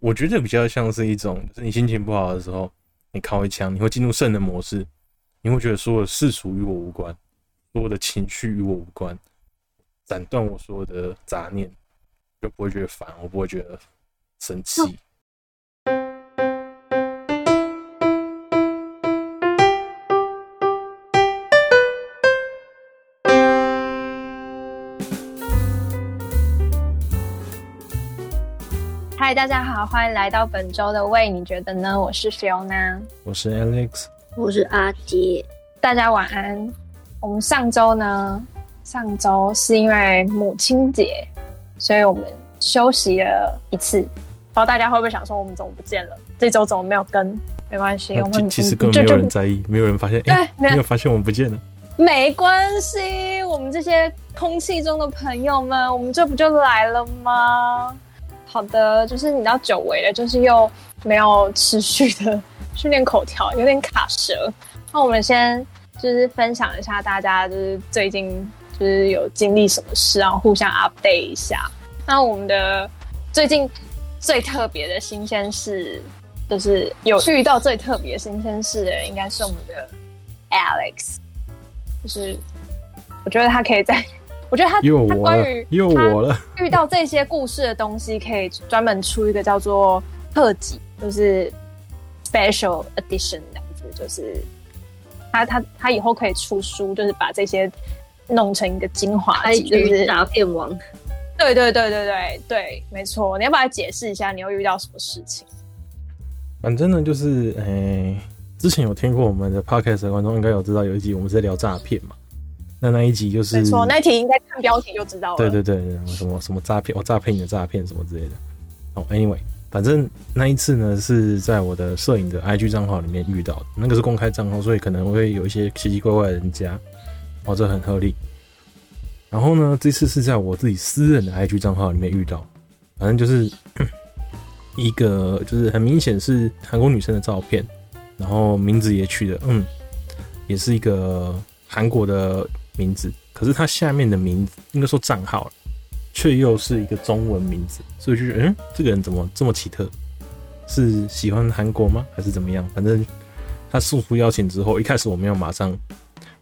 我觉得比较像是一种，就是你心情不好的时候，你靠一枪，你会进入圣人模式，你会觉得所有的事属与我无关，所有的情绪与我无关，斩断我所有的杂念，就不会觉得烦，我不会觉得生气。嗨，大家好，欢迎来到本周的喂，你觉得呢？我是 Fiona，我是 Alex，我是阿杰。大家晚安。我们上周呢，上周是因为母亲节，所以我们休息了一次。不知道大家会不会想说，我们怎么不见了？这周怎么没有跟？没关系，我们其实根本没有人在意，没有人发现。哎、欸，没有发现我们不见了。没关系，我们这些空气中的朋友们，我们这不就来了吗？好的，就是你知道久违了，就是又没有持续的训练口条，有点卡舌。那我们先就是分享一下大家就是最近就是有经历什么事，然后互相 update 一下。那我们的最近最特别的新鲜事，就是有遇到最特别新鲜事的人，应该是我们的 Alex。就是我觉得他可以在。我觉得他他关于又我了遇到这些故事的东西，可以专门出一个叫做特辑，就是 special edition 这样子，就是他他他以后可以出书，就是把这些弄成一个精华集，就是诈骗王。对对对对对对，没错。你要不要解释一下，你又遇到什么事情？反正呢，就是诶、欸，之前有听过我们的 podcast 的观众应该有知道，有一集我们是在聊诈骗嘛。那那一集就是没错，那一题应该看标题就知道了。对对对，什么什么诈骗，我诈骗你的诈骗什么之类的。哦，anyway，反正那一次呢是在我的摄影的 IG 账号里面遇到的，那个是公开账号，所以可能会有一些奇奇怪怪的人加，哦，这很合理。然后呢，这次是在我自己私人的 IG 账号里面遇到，反正就是 一个就是很明显是韩国女生的照片，然后名字也取的嗯，也是一个韩国的。名字，可是他下面的名字应该说账号却又是一个中文名字，所以就觉得，嗯，这个人怎么这么奇特？是喜欢韩国吗？还是怎么样？反正他送出邀请之后，一开始我没有马上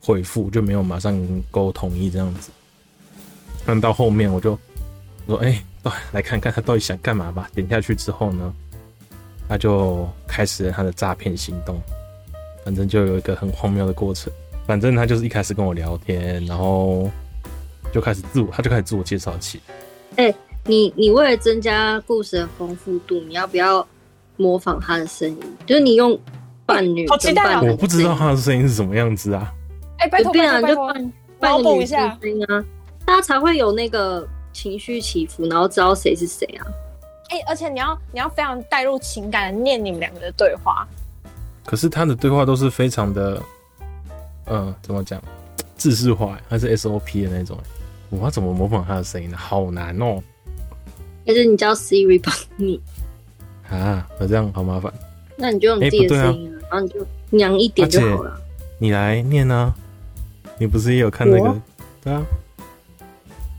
回复，就没有马上沟同意这样子。但到后面我就说，哎、欸，来看看他到底想干嘛吧。点下去之后呢，他就开始了他的诈骗行动。反正就有一个很荒谬的过程。反正他就是一开始跟我聊天，然后就开始自我，他就开始自我介绍起。哎、欸，你你为了增加故事的丰富度，你要不要模仿他的声音？就是你用伴侣，好期待啊！我不知道他的声音是什么样子啊。哎、欸，拜托拜托拜托，帮我补一下声音啊，大家才会有那个情绪起伏，然后知道谁是谁啊。哎、欸，而且你要你要非常带入情感的念你们两个的对话。可是他的对话都是非常的。嗯，怎么讲？制式化还是 SOP 的那种？我要怎么模仿他的声音呢？好难哦！还是你叫 Siri 帮你啊？那这样好麻烦。那你就用自己的声音、啊欸啊，然后你就娘一点就好了。你来念啊！你不是也有看那个？对啊。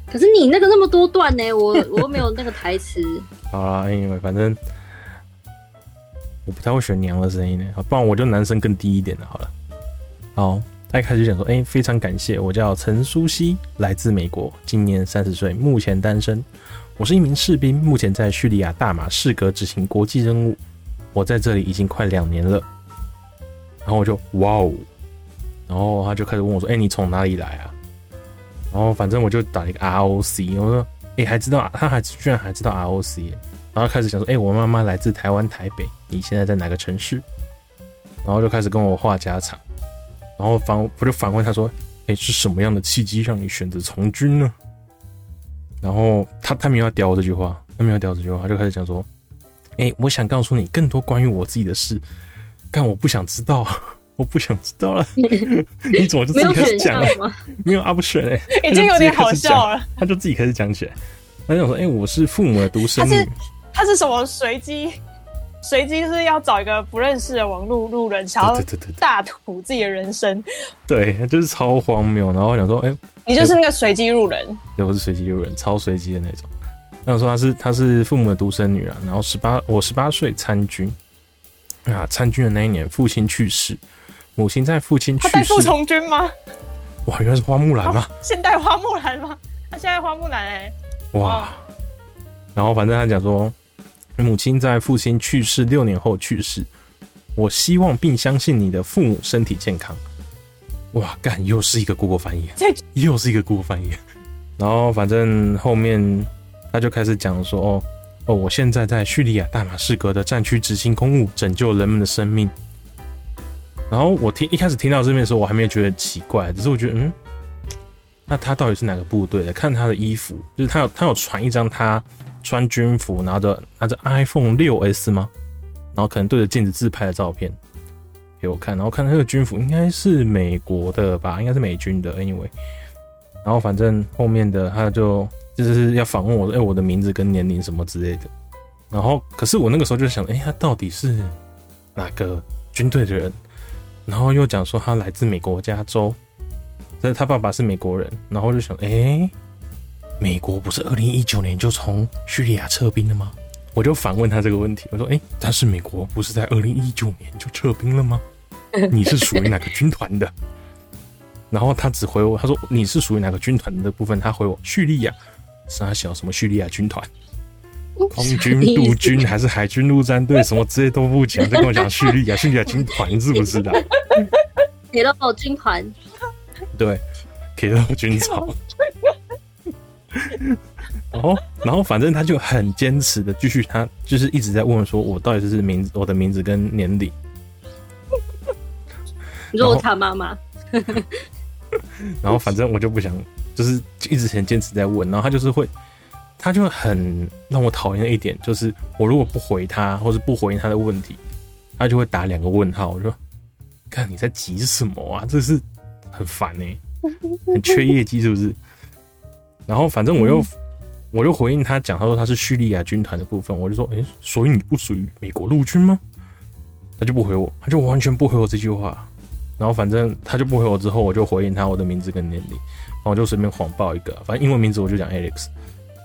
可是你那个那么多段呢，我 我又没有那个台词。好啦，因为反正我不太会选娘的声音呢，不然我就男生更低一点的，好了。好。他一开始就讲说：“哎、非常感谢，我叫陈苏西，来自美国，今年三十岁，目前单身。我是一名士兵，目前在叙利亚大马士革执行国际任务。我在这里已经快两年了。”然后我就哇哦，然后他就开始问我说：“哎、你从哪里来啊？”然后反正我就打了一个 ROC，我说：“哎、还知道？他还居然还知道 ROC。”然后开始讲说：“哎、我妈妈来自台湾台北，你现在在哪个城市？”然后就开始跟我话家常。然后反我就反问他说：“哎，是什么样的契机让你选择从军呢？”然后他他没有要屌我这句话，他没有屌这句话，他就开始讲说：“哎，我想告诉你更多关于我自己的事，但我不想知道，我不想知道了。”你怎么就自己开始讲了？没有 option 哎，已经 有点好笑了。他就自己开始讲起来，他就说：“哎，我是父母的独生女。”他是他是什么随机？随机是要找一个不认识的网路路人，想要大吐自己的人生，对，对，就是超荒谬。然后我想说，哎、欸，你就是那个随机路人，对，我是随机路人，超随机的那种。他说她是她是父母的独生女啊，然后十八我十八岁参军啊，参军的那一年父亲去世，母亲在父亲去世，代父从军吗？哇，原来是花木兰吗？现代花木兰吗？他现在花木兰哎、欸，哇，哦、然后反正他讲说，母亲在父亲去世六年后去世，我希望并相信你的父母身体健康。哇，干，又是一个 Google 翻译，这又是一个 Google 翻译。然后反正后面他就开始讲说，哦哦，我现在在叙利亚大马士革的战区执行公务，拯救人们的生命。然后我听一开始听到这边的时候，我还没有觉得奇怪，只是我觉得，嗯，那他到底是哪个部队的？看他的衣服，就是他有他有传一张他穿军服，拿着拿着 iPhone 六 S 吗？然后可能对着镜子自拍的照片给我看，然后看他那个军服应该是美国的吧，应该是美军的，anyway。然后反正后面的他就就是要访问我，哎，我的名字跟年龄什么之类的。然后可是我那个时候就想，哎，他到底是哪个军队的人？然后又讲说他来自美国加州，但是他爸爸是美国人。然后就想，哎，美国不是二零一九年就从叙利亚撤兵了吗？我就反问他这个问题，我说，哎，但是美国不是在二零一九年就撤兵了吗？你是属于哪个军团的？然后他只回我，他说你是属于哪个军团的部分？他回我叙利亚，啥小什么叙利亚军团，空军、陆军还是海军陆战队，什么这些都不讲，就跟我讲叙利亚，叙利亚军团是不是的？给了我军团，对，给了我军草。然后，然后反正他就很坚持的继续，他就是一直在问说，我到底是名字，我的名字跟年龄。你说我他妈妈。然后反正我就不想，就是一直很坚持在问，然后他就是会，他就很让我讨厌的一点，就是我如果不回他，或是不回应他的问题，他就会打两个问号。我说，看你在急什么啊？这是很烦呢、欸，很缺业绩是不是？然后反正我又，我又回应他讲，他说他是叙利亚军团的部分，我就说，哎，所以你不属于美国陆军吗？他就不回我，他就完全不回我这句话。然后反正他就不回我，之后我就回应他我的名字跟年龄，然后我就随便谎报一个，反正英文名字我就讲 Alex，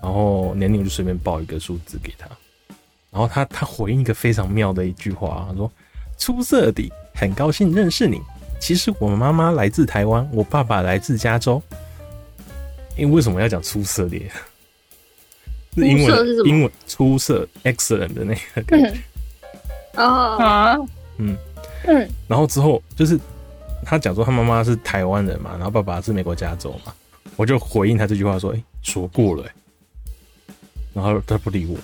然后年龄我就随便报一个数字给他，然后他他回应一个非常妙的一句话，他说：“出色的，很高兴认识你。其实我妈妈来自台湾，我爸爸来自加州。因为为什么要讲出色的？是英文是英文出色 excellent 的那个感觉。哦。啊，嗯。嗯，然后之后就是。他讲说他妈妈是台湾人嘛，然后爸爸是美国加州嘛，我就回应他这句话说，哎、欸，说过了、欸，然后他不理我，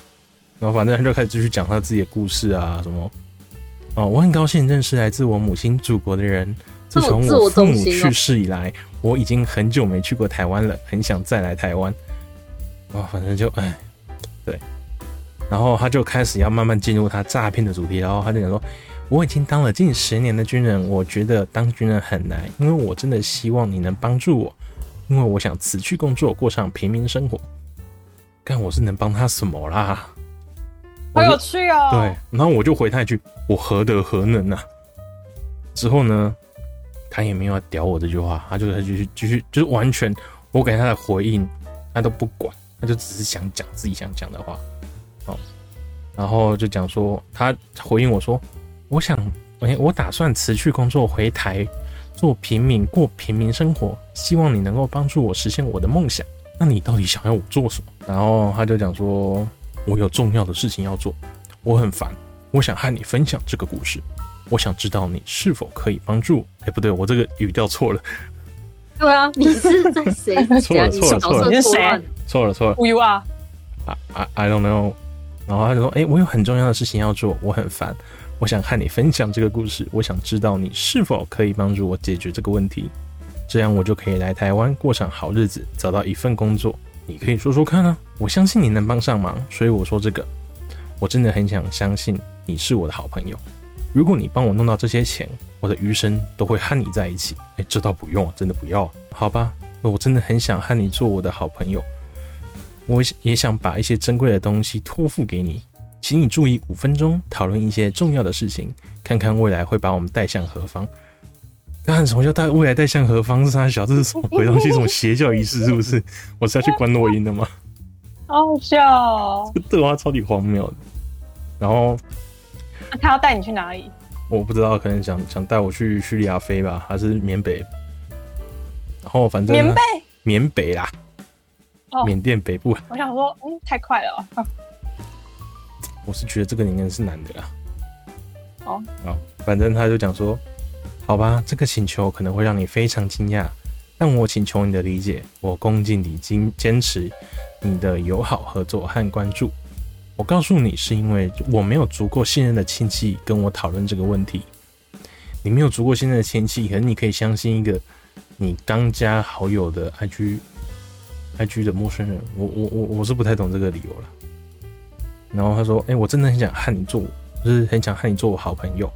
然后反正他就开始继续讲他自己的故事啊，什么，哦，我很高兴认识来自我母亲祖国的人，自从我父母去世以来，我已经很久没去过台湾了，很想再来台湾，啊，反正就哎，对，然后他就开始要慢慢进入他诈骗的主题，然后他就讲说。我已经当了近十年的军人，我觉得当军人很难，因为我真的希望你能帮助我，因为我想辞去工作，过上平民生活。看我是能帮他什么啦？好有趣哦！对，然后我就回他一句：“我何德何能啊？”之后呢，他也没有要屌我这句话，他就他继续继续就是完全我给他的回应，他都不管，他就只是想讲自己想讲的话。哦，然后就讲说他回应我说。我想，哎，我打算辞去工作回台做平民，过平民生活。希望你能够帮助我实现我的梦想。那你到底想要我做什么？然后他就讲说，我有重要的事情要做，我很烦，我想和你分享这个故事。我想知道你是否可以帮助我。哎，不对，我这个语调错了。对啊，你是在谁？错了，错了，错了，你是谁？错了，错了。Who you are？啊啊，I don't know。然后他就说，哎，我有很重要的事情要做，我很烦。我想和你分享这个故事，我想知道你是否可以帮助我解决这个问题，这样我就可以来台湾过上好日子，找到一份工作。你可以说说看啊，我相信你能帮上忙，所以我说这个，我真的很想相信你是我的好朋友。如果你帮我弄到这些钱，我的余生都会和你在一起。哎，这倒不用，真的不要，好吧？我真的很想和你做我的好朋友，我也想把一些珍贵的东西托付给你。请你注意五分钟，讨论一些重要的事情，看看未来会把我们带向何方。看什么叫带未来带向何方？是啥小？这是什么鬼东西？什么邪教仪式？是不是？我是要去观诺音的吗？好好笑哦！这个对话超级荒谬的。然后，啊、他要带你去哪里？我不知道，可能想想带我去叙利亚飞吧，还是缅北？然后反正缅北，缅北啦，哦，缅甸北部。我想说，嗯，太快了、哦。我是觉得这个应该是男的啦。哦，好，反正他就讲说，好吧，这个请求可能会让你非常惊讶，但我请求你的理解，我恭敬你坚坚持你的友好合作和关注。我告诉你，是因为我没有足够信任的亲戚跟我讨论这个问题。你没有足够信任的亲戚，可能你可以相信一个你刚加好友的 IG IG 的陌生人。我我我我是不太懂这个理由了。然后他说：“哎、我真的很想和你做，就是很想和你做我好朋友，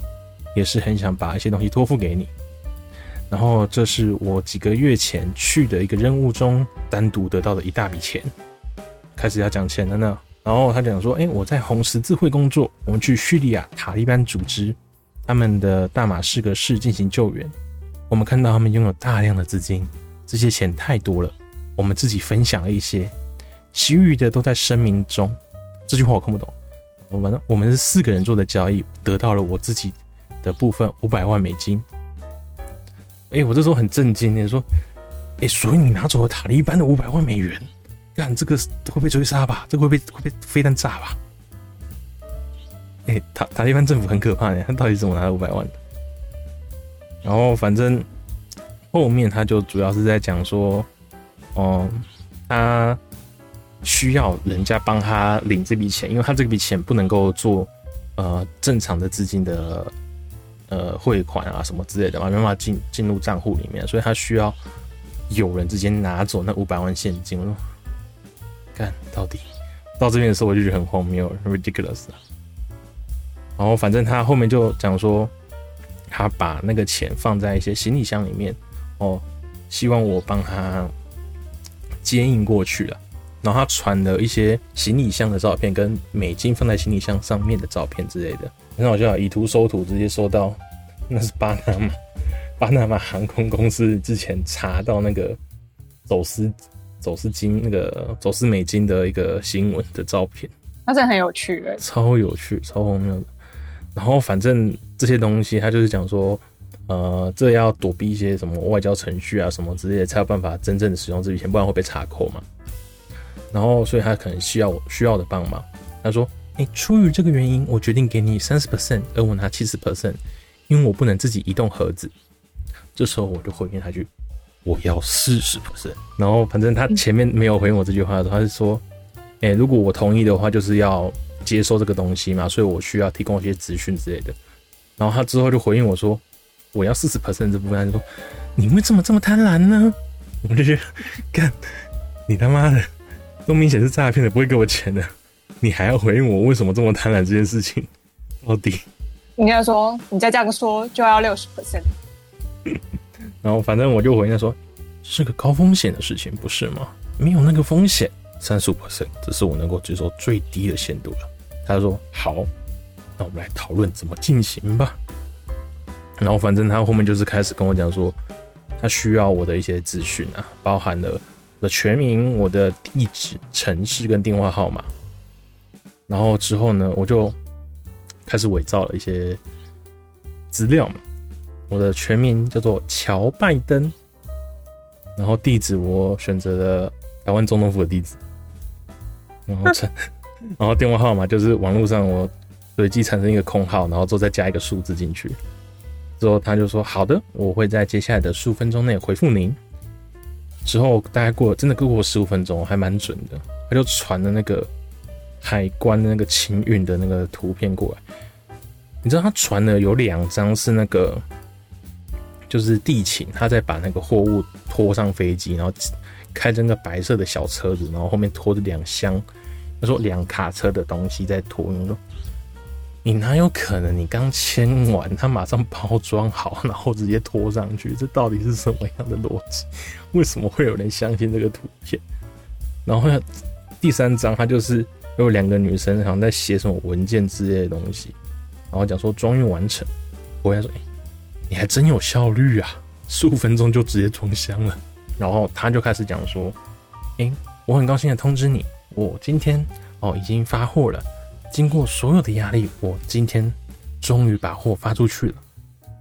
也是很想把一些东西托付给你。然后这是我几个月前去的一个任务中单独得到的一大笔钱。开始要讲钱了呢。”然后他讲说：“哎、我在红十字会工作，我们去叙利亚塔利班组织他们的大马士革市进行救援。我们看到他们拥有大量的资金，这些钱太多了，我们自己分享了一些，其余的都在声明中。这句话我看不懂。我们我们是四个人做的交易，得到了我自己的部分五百万美金。哎、我这时候很震惊，你说，哎、所以你拿走了塔利班的五百万美元？”干这个会被追杀吧？这个会被会被飞弹炸吧？哎、欸，塔塔利班政府很可怕的，他到底怎么拿了五百万的？然后反正后面他就主要是在讲说，哦、他需要人家帮他领这笔钱，因为他这笔钱不能够做呃正常的资金的呃汇款啊什么之类的嘛，没办法进进入账户里面，所以他需要有人直接拿走那五百万现金。干到底到这边的时候，我就觉得很荒谬，ridiculous 啊。然后反正他后面就讲说，他把那个钱放在一些行李箱里面，哦，希望我帮他接应过去了。然后他传了一些行李箱的照片，跟美金放在行李箱上面的照片之类的，很好笑，以图搜图，直接搜到那是巴拿马，巴拿马航空公司之前查到那个走私。走私金那个走私美金的一个新闻的照片，那真的很有趣哎，超有趣，超荒谬的。然后反正这些东西，他就是讲说，呃，这要躲避一些什么外交程序啊什么之类的，才有办法真正的使用这笔钱，不然会被查扣嘛。然后所以他可能需要我需要的帮忙。他说，哎，出于这个原因，我决定给你三十 percent，而我拿七十 percent，因为我不能自己移动盒子。这时候我就回应他一句。我要四十 percent，然后反正他前面没有回应我这句话的时候，他是说，哎、欸，如果我同意的话，就是要接收这个东西嘛，所以我需要提供一些资讯之类的。然后他之后就回应我说，我要四十 percent 这部分，他就说，你为什么这么贪婪呢？我就觉得，干，你他妈的，都明显是诈骗的，不会给我钱的，你还要回应我为什么这么贪婪这件事情？到底？应该说，你再这样说就要六十 percent。然后反正我就回应说，是个高风险的事情，不是吗？没有那个风险，三十五 percent，这是我能够接受最低的限度了。他说好，那我们来讨论怎么进行吧。然后反正他后面就是开始跟我讲说，他需要我的一些资讯啊，包含了我的全名、我的地址、城市跟电话号码。然后之后呢，我就开始伪造了一些资料嘛。我的全名叫做乔拜登，然后地址我选择了台湾总统府的地址，然后成，然后电话号码就是网络上我随机产生一个空号，然后之后再加一个数字进去，之后他就说好的，我会在接下来的十五分钟内回复您。之后大概过了真的过过十五分钟，还蛮准的，他就传了那个海关的那个清运的那个图片过来，你知道他传的有两张是那个。就是地勤，他在把那个货物拖上飞机，然后开着那个白色的小车子，然后后面拖着两箱，他说两卡车的东西在拖。你说你哪有可能？你刚签完，他马上包装好，然后直接拖上去，这到底是什么样的逻辑？为什么会有人相信这个图片？然后第三张，他就是有两个女生好像在写什么文件之类的东西，然后讲说装运完成，我跟他说，欸你还真有效率啊！十五分钟就直接装箱了。然后他就开始讲说：“诶、我很高兴的通知你，我今天哦已经发货了，经过所有的压力，我今天终于把货发出去了。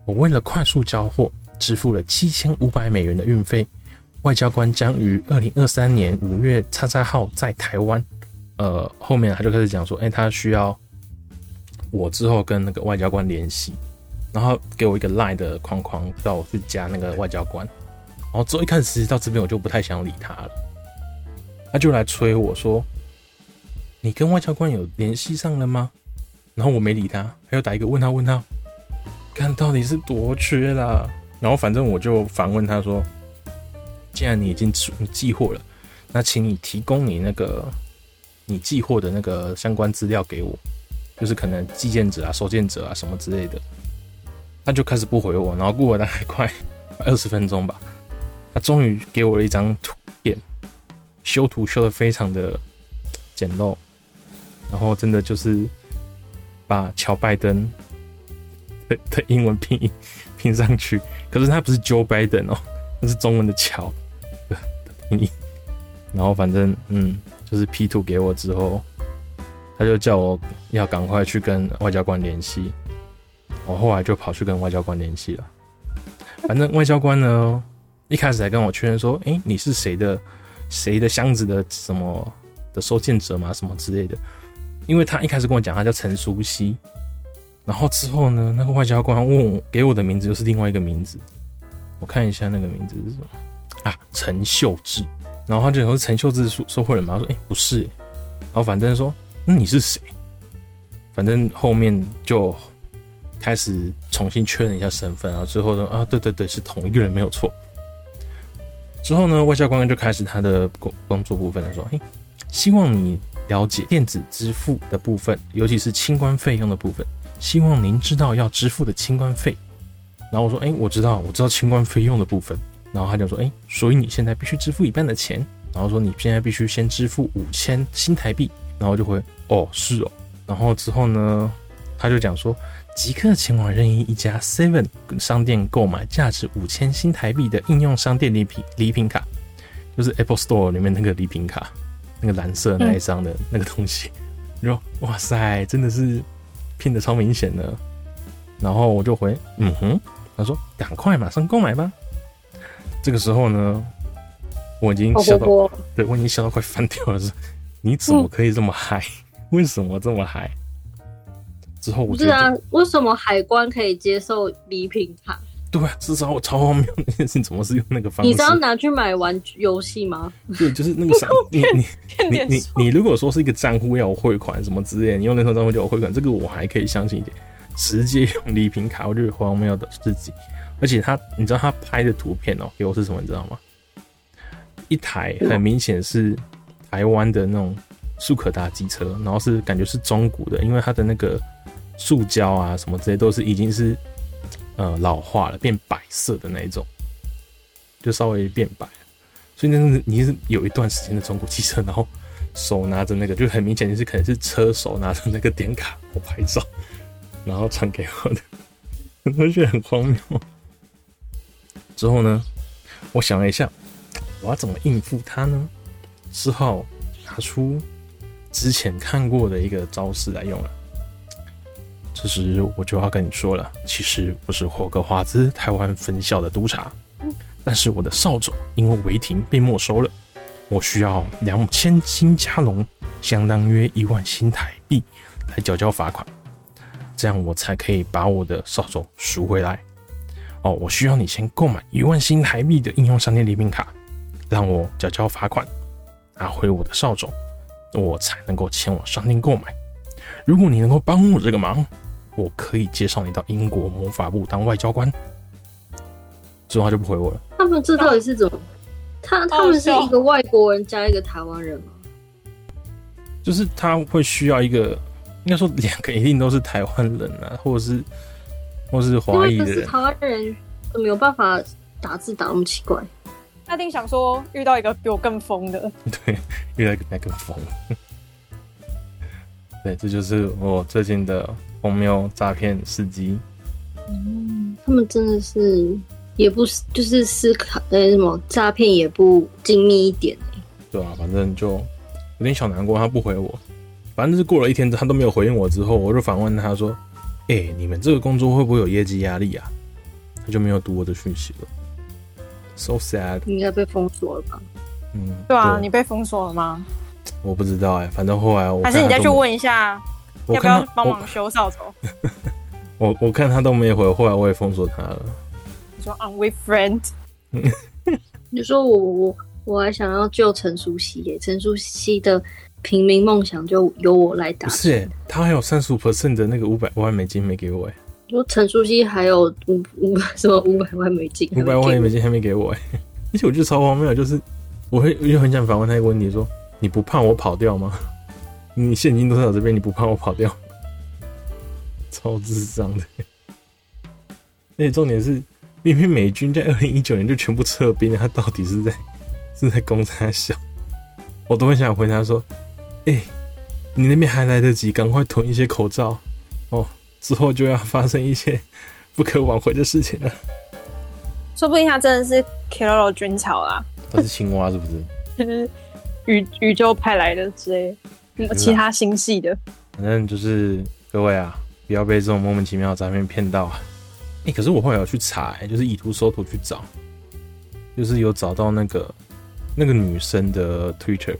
我为了快速交货，支付了七千五百美元的运费。外交官将于二零二三年五月叉叉号在台湾。呃，后面他就开始讲说，哎、欸，他需要我之后跟那个外交官联系，然后给我一个 line 的框框，叫我去加那个外交官。然后之后一开始到这边我就不太想理他了，他就来催我说：“你跟外交官有联系上了吗？”然后我没理他，他又打一个问号问号，看到底是多缺啦。然后反正我就反问他说：“既然你已经寄寄货了，那请你提供你那个你寄货的那个相关资料给我，就是可能寄件者啊、收件者啊什么之类的。”他就开始不回我，然后过了大概快 二十分钟吧。他终于给我了一张图片，修图修得非常的简陋，然后真的就是把乔拜登的的英文拼音拼上去，可是他不是 Joe Biden 哦，那是中文的乔的拼音。然后反正嗯，就是 P 图给我之后，他就叫我要赶快去跟外交官联系，我后来就跑去跟外交官联系了。反正外交官呢。一开始还跟我确认说：“哎、你是谁的谁的箱子的什么的收件者吗？什么之类的？”因为他一开始跟我讲他叫陈淑熙，然后之后呢，那个外交官问我给我的名字又是另外一个名字，我看一下那个名字是什么啊？陈秀智。然后他就说：“陈秀智收收货人吗？”他说：“哎、不是。”然后反正说：“那你是谁？”反正后面就开始重新确认一下身份，然后最后说：“啊，对对对，是同一个人，没有错。”之后呢，外交官就开始他的工工作部分他，说：“嘿，希望你了解电子支付的部分，尤其是清关费用的部分。希望您知道要支付的清关费。”然后我说：“哎，我知道，我知道清关费用的部分。”然后他就说：“哎，所以你现在必须支付一半的钱。”然后说：“你现在必须先支付五千新台币。”然后就会：“哦，是哦。”然后之后呢，他就讲说。即刻前往任意一家 Seven 商店购买价值五千新台币的应用商店礼品礼品卡，就是 Apple Store 里面那个礼品卡，那个蓝色那一张的那个东西。你说、嗯、哇塞，真的是骗的超明显的。然后我就回嗯哼，他说赶快马上购买吧。这个时候呢，我已经笑到，哦、对我已经笑到快翻掉了。说，你怎么可以这么嗨？嗯、为什么这么嗨？之后我觉得，是啊，为什么海关可以接受礼品卡？对啊，至少我超荒谬那件事情，怎么是用那个方式？你知道拿去买玩游戏吗？对，就是那个啥，你你你你你如果说是一个账户要我汇款什么之类的，你用那套账户叫我汇款，这个我还可以相信一点。直接用礼品卡，我觉得荒谬的事情。而且他，你知道他拍的图片哦、喔，给我是什么？你知道吗？一台很明显是台湾的那种速可达机车，然后是感觉是中古的，因为它的那个。塑胶啊，什么这些都是已经是呃老化了，变白色的那一种，就稍微变白。所以那是你是有一段时间的中古汽车，然后手拿着那个，就很明显就是可能是车手拿着那个点卡我拍照，然后传给我的，我觉得很荒谬。之后呢，我想了一下，我要怎么应付他呢？只好拿出之前看过的一个招式来用了。这时我就要跟你说了，其实我是霍格华兹台湾分校的督察，但是我的扫帚因为违停被没收了，我需要两千新加龙，相当约一万新台币来缴交罚款，这样我才可以把我的扫帚赎回来。哦，我需要你先购买一万新台币的应用商店礼品卡，让我缴交罚款，拿回我的扫帚，我才能够前往商店购买。如果你能够帮我这个忙，我可以介绍你到英国魔法部当外交官，之后他就不回我了。他们这到底是怎么？他他们是一个外国人加一个台湾人吗？就是他会需要一个，应该说两个一定都是台湾人啊，或者是或者是华裔的人。台湾人没有办法打字打那么奇怪。他一定想说遇到一个比我更疯的，对，遇到一个那更疯。对，这就是我最近的。荒谬诈骗司机，嗯，他们真的是也不是，就是思考呃什么诈骗也不精密一点，对啊，反正就有点小难过，他不回我。反正就是过了一天，他都没有回应我之后，我就反问他说：“哎、欸，你们这个工作会不会有业绩压力啊？”他就没有读我的讯息了。So sad。你应该被封锁了吧？嗯，对啊，对你被封锁了吗？我不知道哎、欸，反正后来我还是你再去问一下，要不要帮忙修扫帚？我我看他都没回，后来我也封锁他了。你说 I'm with friend。你说我我我还想要救陈淑熙耶，陈淑熙的平民梦想就由我来打。不是耶，他还有三十五 percent 的那个五百万美金没给我哎。说陈淑熙还有五五什么五百万美金？五百万美金还没给我哎，而且我觉得超荒谬，就是我会又很想反问他一个问题：说你不怕我跑掉吗？你现金都在我这边，你不怕我跑掉？超智障的。而且重点是。明明美军在二零一九年就全部撤兵了，他到底是在是在攻三小？我都很想回答说：“哎、欸，你那边还来得及，赶快囤一些口罩哦，之后就要发生一些 不可挽回的事情了。”说不定他真的是 Keroro 军草啦，他是青蛙是不是？就 是宇宇宙派来的之类的，其他星系的。反正就是各位啊，不要被这种莫名其妙的诈骗骗到啊！哎、欸，可是我后来有去查、欸，就是以图搜图去找，就是有找到那个那个女生的 Twitter，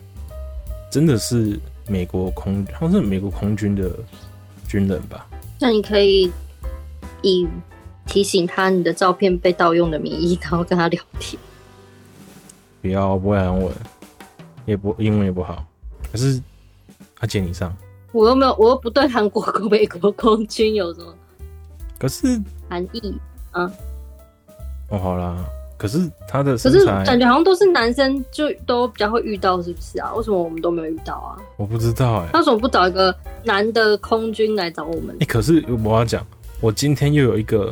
真的是美国空，好像是美国空军的军人吧？那你可以以提醒他你的照片被盗用的名义，然后跟他聊天。不要，不会韩文，也不英文也不好，可是他接你上，我又没有，我又不对韩国美国空军有什么？可是。含义啊，哦，好啦，可是他的身材，可是感觉好像都是男生就都比较会遇到，是不是啊？为什么我们都没有遇到啊？我不知道哎、欸，他为什么不找一个男的空军来找我们？哎、欸，可是我要讲，我今天又有一个，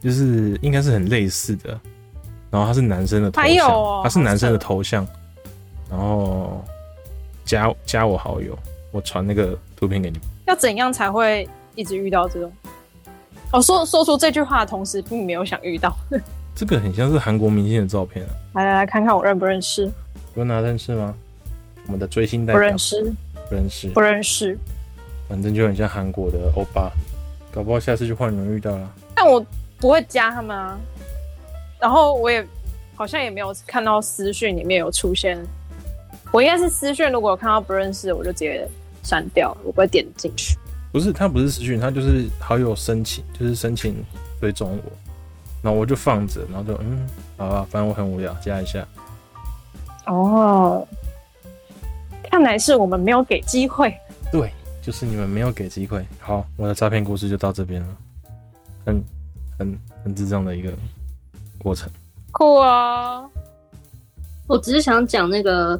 就是应该是很类似的，然后他是男生的头像，哦、他是男生的头像，然后加加我好友，我传那个图片给你。要怎样才会一直遇到这种？哦，说说出这句话的同时，并没有想遇到。这个很像是韩国明星的照片啊！来来来看看我认不认识？有哪认识吗？我们的追星代表？不认识，不认识，不认识。反正就很像韩国的欧巴，搞不好下次就换人遇到了。但我不会加他们啊。然后我也好像也没有看到私讯里面有出现。我应该是私讯，如果有看到不认识，我就直接删掉，我不会点进去。不是，他不是私讯，他就是好友申请，就是申请追踪我，然后我就放着，然后就嗯，好吧，反正我很无聊，加一下。哦，看来是我们没有给机会。对，就是你们没有给机会。好，我的诈骗故事就到这边了，很很很智障的一个过程。酷啊！我只是想讲那个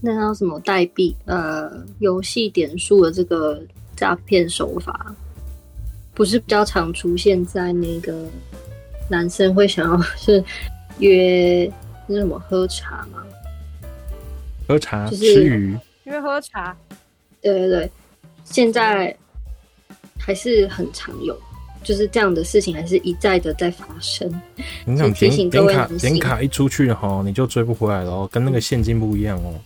那叫什么代币，呃，游戏点数的这个。诈骗手法不是比较常出现在那个男生会想要 是约那什么喝茶吗？喝茶、就是、吃鱼，约喝茶。对对对，现在还是很常有，就是这样的事情还是一再的在发生。你想点点卡点卡一出去哈，你就追不回来了，跟那个现金不一样哦。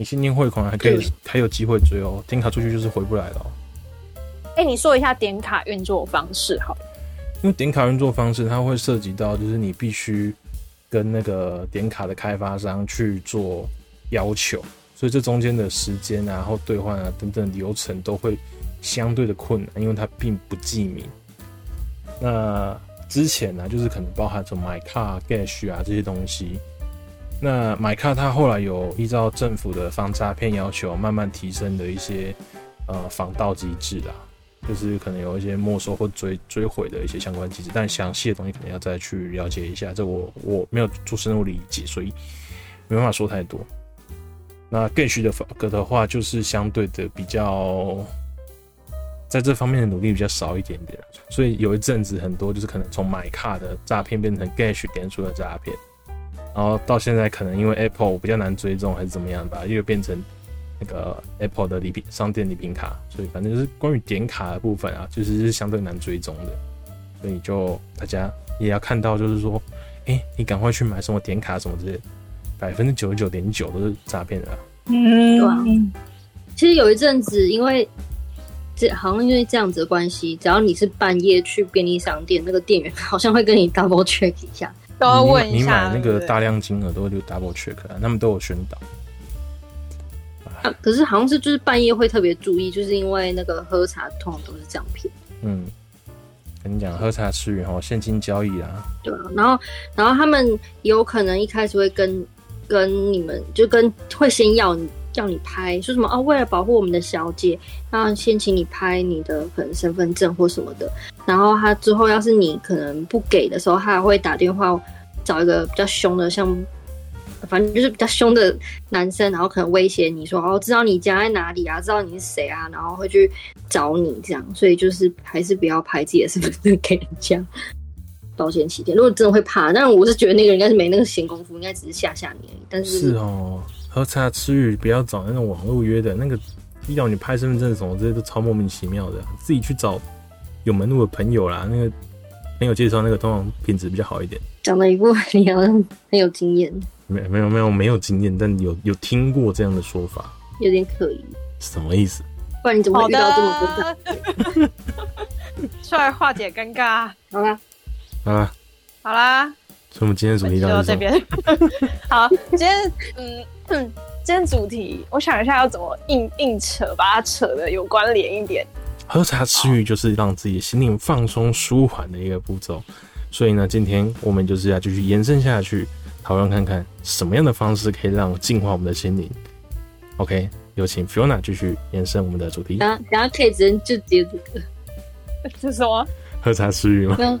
你现金汇款还可以，还有机会追哦。点卡出去就是回不来了。哎、欸，你说一下点卡运作方式好。因为点卡运作方式，它会涉及到，就是你必须跟那个点卡的开发商去做要求，所以这中间的时间啊，然后兑换啊等等流程都会相对的困难，因为它并不记名。那之前呢、啊，就是可能包含什么买卡、Gash 啊这些东西。那买卡它后来有依照政府的防诈骗要求，慢慢提升的一些呃防盗机制啦，就是可能有一些没收或追追回的一些相关机制，但详细的东西可能要再去了解一下。这我我没有做深入理解，所以没办法说太多。那 Gage 的法格的话，就是相对的比较在这方面的努力比较少一点点，所以有一阵子很多就是可能从买卡的诈骗变成 Gage 点数的诈骗。然后到现在，可能因为 Apple 比较难追踪，还是怎么样吧，又变成那个 Apple 的礼品商店礼品卡，所以反正就是关于点卡的部分啊，就是是相对难追踪的。所以就大家也要看到，就是说，哎、欸，你赶快去买什么点卡什么之类的，百分之九十九点九都是诈骗的。嗯，对啊。其实有一阵子，因为这好像因为这样子的关系，只要你是半夜去便利商店，那个店员好像会跟你 double check 一下，都要问一下。你买那个大量金额都会 double check，他们都有宣导。啊，可是好像是就是半夜会特别注意，就是因为那个喝茶通常都是这样骗。嗯，跟你讲，喝茶吃鱼哈，现金交易啊。对啊，然后然后他们有可能一开始会跟跟你们就跟会先要你叫你拍，说什么啊，为了保护我们的小姐，那先请你拍你的可能身份证或什么的。然后他之后要是你可能不给的时候，他还会打电话找一个比较凶的，像。反正就是比较凶的男生，然后可能威胁你说：“哦，知道你家在哪里啊？知道你是谁啊？”然后会去找你这样，所以就是还是不要拍自己的身份证给人家，保险起见。如果真的会怕，但是我是觉得那个人应该是没那个闲工夫，应该只是吓吓你而已。但是是哦，喝茶吃鱼不要找那种网络约的，那个要你拍身份证什么这些都超莫名其妙的，自己去找有门路的朋友啦。那个朋友介绍那个通常品质比较好一点。讲了一部你好像很有经验。没没有没有没有经验，但有有听过这样的说法，有点可疑。什么意思？不然你怎么会遇到这么多？出来化解尴尬。好啦，好啦，好啦。所以我们今天主题到这边。好，今天嗯嗯，今天主题我想一下要怎么硬硬扯，把它扯的有关联一点。喝茶吃鱼就是让自己的心灵放松舒缓的一个步骤，所以呢，今天我们就是要继续延伸下去。讨论看看什么样的方式可以让净化我们的心灵。OK，有请 Fiona 继续延伸我们的主题。等下等下可以直接就接这个，是什么？喝茶吃鱼吗？没有，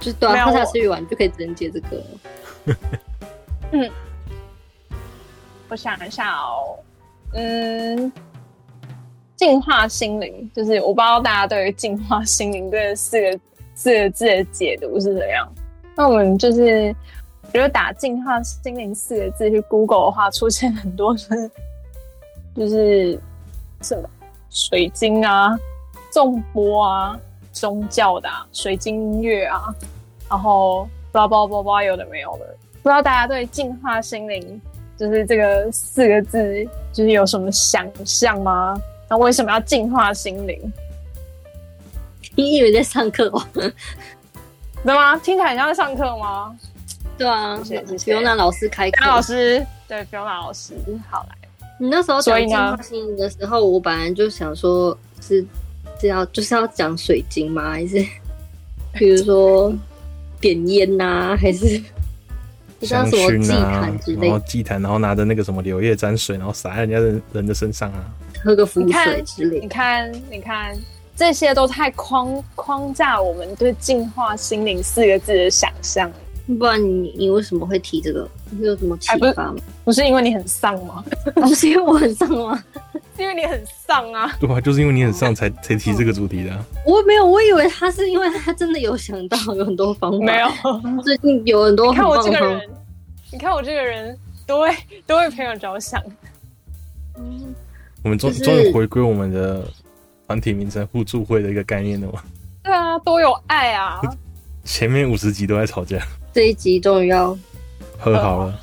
就对啊，喝茶吃鱼完就可以直接接这个。嗯，我想一下哦，嗯，净化心灵，就是我不知道大家对于净化心灵这四个四个字的解读是怎样。那我们就是，比如打“净化心灵”四个字去 Google 的话，出现很多是，就是什么水晶啊、颂钵啊、宗教的、啊、水晶音乐啊，然后叭叭叭叭有的没有的，不知道大家对“净化心灵”就是这个四个字，就是有什么想象吗？那为什么要净化心灵？你以为在上课哦？对吗？听起来很像在上课吗？对啊，不用让老师开课。老师，对，不用让老师。好来，你那时候讲净化心灵的时候，我本来就想说是是要就是要讲水晶吗？还是 比如说点烟呐、啊？还是 不知道什么祭坛之类的？然后祭坛，然后拿着那个什么柳叶沾水，然后洒在人家的人的身上啊，喝个符水之类的。你看，你看。这些都太框框架我们对“净化心灵”四个字的想象。不然你你为什么会提这个？你有什么启发吗？不是因为你很丧吗？不 是因为我很丧吗？是 因为你很丧啊！对啊，就是因为你很丧才才提这个主题的、啊。我没有，我以为他是因为他真的有想到有很多方法。没有，最近有很多很。你看我这个人，你看我这个人都为都为朋友着想。嗯，我们终终于回归我们的。团体名称互助会的一个概念了吗？对啊，多有爱啊！前面五十集都在吵架，这一集终于要和好了。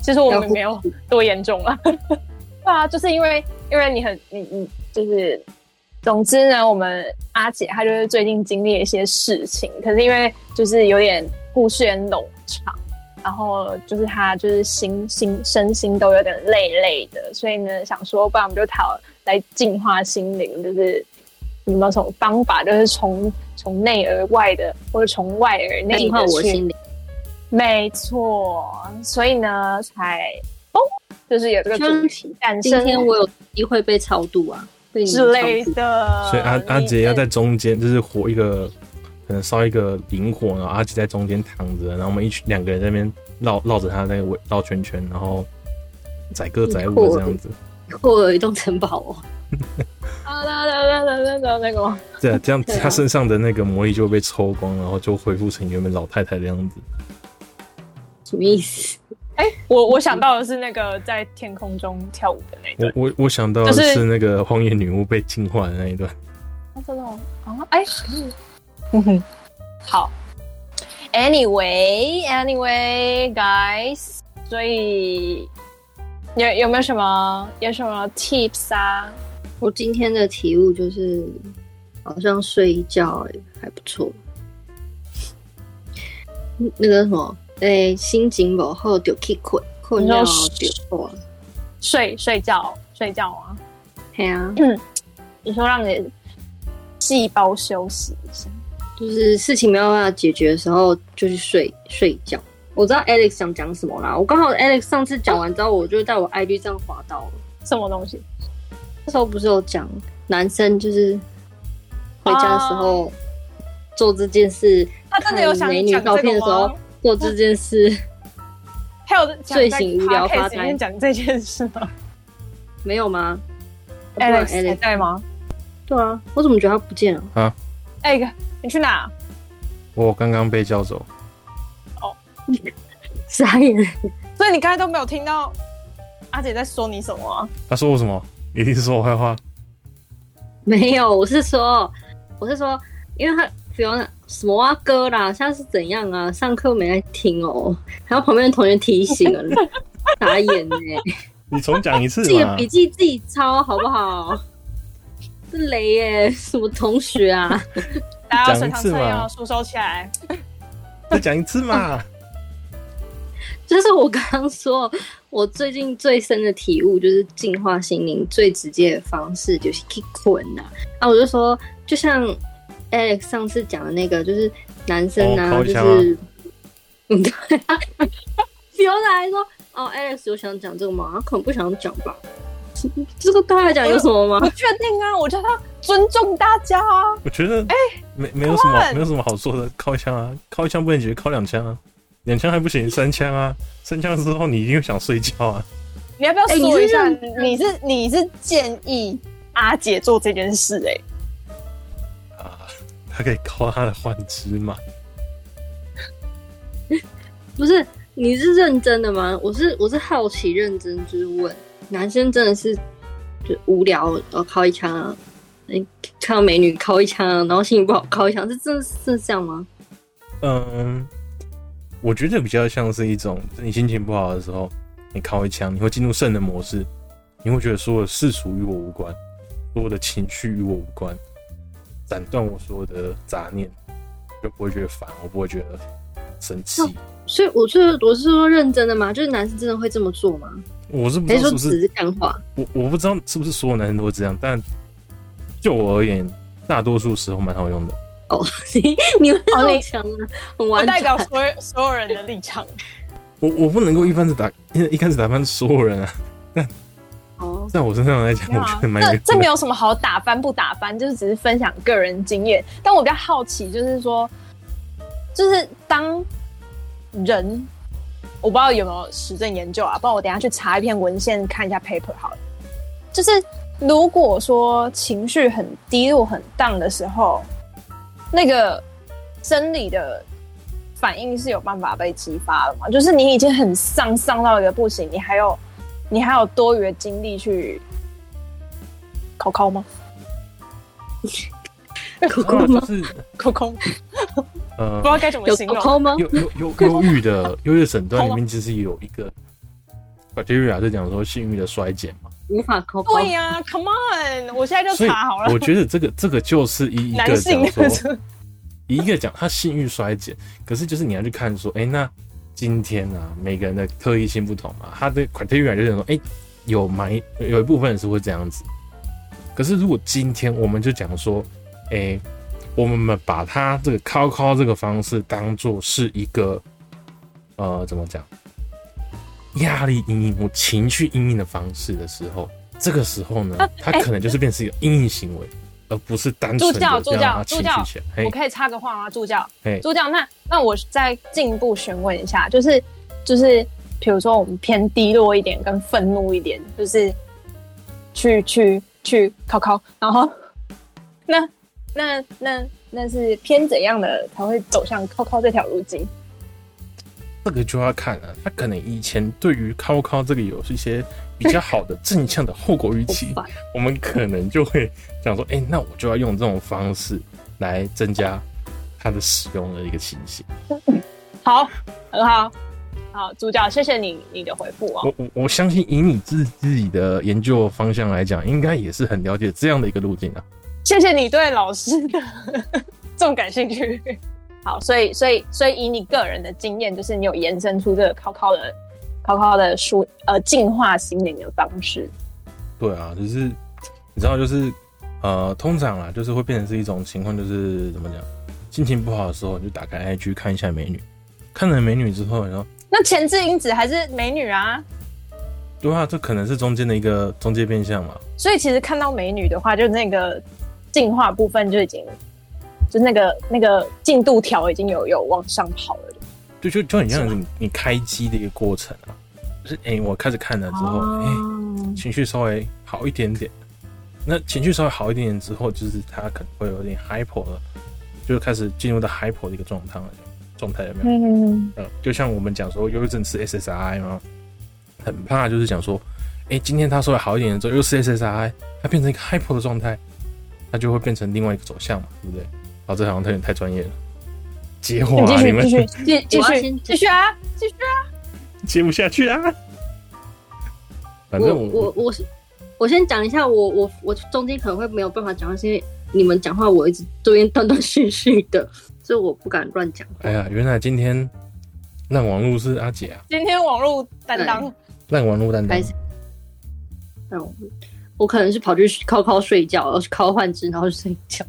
其实我们没有多严重啊。对啊，就是因为因为你很你你就是，总之呢，我们阿姐她就是最近经历了一些事情，可是因为就是有点故事很冗长。然后就是他，就是心心身心都有点累累的，所以呢，想说，不然我们就讨来净化心灵，就是有没有什么方法，就是从从内而外的，或者从外而内净化我心灵。没错，所以呢，才哦，就是有这个主题诞生。今天我有机会被超度啊，被你之类的。所以阿阿姐要在中间，就是活一个。可能烧一个灵火，然后阿吉在中间躺着，然后我们一群两个人在那边绕绕着他那个围绕圈圈，然后载歌载舞的这样子。或有一栋城堡哦。啊啦啦啦啦啦啦那个。对啊，这样他身上的那个魔力就会被抽光，然后就恢复成原本老太太的样子。什么意思？哎、欸，我我想到的是那个在天空中跳舞的那一段。我我我想到的是那个荒野女巫被净化的那一段。啊，真的哦。啊，哎。嗯哼，好。Anyway, anyway, guys，所以有有没有什么有什么 tips 啊？我今天的体悟就是，好像睡一觉还不错。那个什么，哎、欸，心情不好就去困，困觉。睡睡觉睡觉啊，对啊，你说让你细胞休息一下，就是事情没有办法解决的时候，就去睡睡觉。我知道 Alex 想讲什么啦，我刚好 Alex 上次讲完之后，我就在我 IG 上滑到了什么东西。那时候不是有讲男生就是回家的时候做这件事，他真的有想美女照片的时候做这件事，还有睡醒无聊发呆讲这件事吗？没有吗？Alex 还在吗？对啊，我怎么觉得他不见了啊？哎哥，你去哪？我刚刚被叫走。哦 傻眼，所以你刚才都没有听到阿姐在说你什么啊？她说我什么？一定是说我坏话？没有，我是说，我是说，因为他比如什么啊哥啦，现在是怎样啊？上课没来听哦，然后旁边的同学提醒了，傻眼呢。你重讲一次，自己的笔记自己抄好不好？是雷耶，什么同学啊？大家要随堂测验，书收起来。再讲一次嘛。就是我刚刚说，我最近最深的体悟就是净化心灵最直接的方式就是去滚呐。啊，我就说，就像 Alex 上次讲的那个，就是男生啊，哦、就是，嗯，对啊。比如来说，哦，Alex 有想讲这个吗？他可能不想讲吧。这个对他来讲有什么吗？不确定啊，我叫他尊重大家啊。我觉得，哎、欸，没没有什么，没有什么好说的，靠一枪啊，靠一枪不能解决，靠两枪啊。两枪还不行，三枪啊！三枪之后你一定会想睡觉啊！你要不要说一下？欸、你是你是建议阿姐做这件事？欸？哎，啊，他可以靠他的幻肢吗？不是，你是认真的吗？我是我是好奇认真就是问，男生真的是就无聊然后靠一枪啊？你看到美女靠一枪啊，然后心情不好靠一枪，这真的是这样吗？嗯。我觉得比较像是一种，你心情不好的时候，你靠一枪，你会进入圣人模式，你会觉得所有的事属与我无关，所有的情绪与我无关，斩断我所有的杂念，就不会觉得烦，我不会觉得生气。所以我是我是说认真的吗？就是男生真的会这么做吗？我是不知道是不是只是干话。我我不知道是不是所有男生都会这样，但就我而言，大多数时候蛮好用的。哦，你你们好强啊！很完代表所有所有人的立场。我我不能够一竿子打一一竿子打翻所有人啊！但哦，在我身上来讲，我觉得蛮这这没有什么好打翻不打翻，就是只是分享个人经验。但我比较好奇，就是说，就是当人，我不知道有没有实证研究啊，不然我等下去查一篇文献看一下 paper 好了。就是如果说情绪很低落、很 down 的时候。那个生理的反应是有办法被激发的吗？就是你已经很丧，丧到一个不行，你还有你还有多余的精力去考考吗？考考吗？就是考考。呃，不知道该怎么形容。忧忧忧忧郁的忧郁诊断里面其实有一个 criteria 是讲说性欲的衰减嘛。无法考。对呀，Come on！我现在就查好了。我觉得这个这个就是一一个讲说，一个讲他性欲衰减，可是就是你要去看说，哎、欸，那今天啊，每个人的特异性不同嘛，他的 criteria 就是说，哎、欸，有蛮有一部分人是会这样子。可是如果今天我们就讲说，哎、欸，我们把它这个敲敲这个方式当做是一个，呃，怎么讲？压力阴影或情绪阴影的方式的时候，这个时候呢，它可能就是变成一个阴影行为，而不是单纯的让他情绪起来。我可以插个话吗？助教，助教，那那我再进一步询问一下，就是就是，比如说我们偏低落一点，跟愤怒一点，就是去去去敲敲，然后那那那那是偏怎样的才会走向靠靠这条路径？这个就要看了，他可能以前对于考考这个有一些比较好的正向的后果预期，我们可能就会想说，哎、欸，那我就要用这种方式来增加它的使用的一个情形。好，很好。好，主角，谢谢你你的回复哦。我我我相信以你自自己的研究方向来讲，应该也是很了解这样的一个路径啊。谢谢你对老师的 这么感兴趣。好，所以所以所以以你个人的经验，就是你有延伸出这个考考的考考的书，呃，净化心灵的方式。对啊，就是你知道，就是呃，通常啊，就是会变成是一种情况，就是怎么讲，心情不好的时候，你就打开 IG 看一下美女，看了美女之后，然后那前置因子还是美女啊？对啊，这可能是中间的一个中介变相嘛。所以其实看到美女的话，就那个净化部分就已经，就那个那个进度条已经有有往上跑了。就就就很像你你开机的一个过程啊，就是哎、欸，我开始看了之后，哎、哦欸，情绪稍微好一点点。那情绪稍微好一点点之后，就是他可能会有点 hyper 了，就开始进入到 hyper 的一个状态了。状态有没有？嗯嗯，就像我们讲说，忧郁症吃 SSRI 嘛，很怕就是讲说，哎、欸，今天他稍微好一点之后，又吃 SSRI，他变成一个 hyper 的状态，他就会变成另外一个走向嘛，对不对？好，这好像有点太专业了。接话，你们继续继 继续继续啊，继续啊，接不下去啊。反正我我我是我先讲一下，我我我中间可能会没有办法讲因为你们讲话我一直这边断断续续的，所以我不敢乱讲。哎呀，原来今天烂网路是阿姐啊！今天网路担当，烂网路担当。嗯，我可能是跑去靠靠睡觉，然后去靠幻肢，然后去睡觉。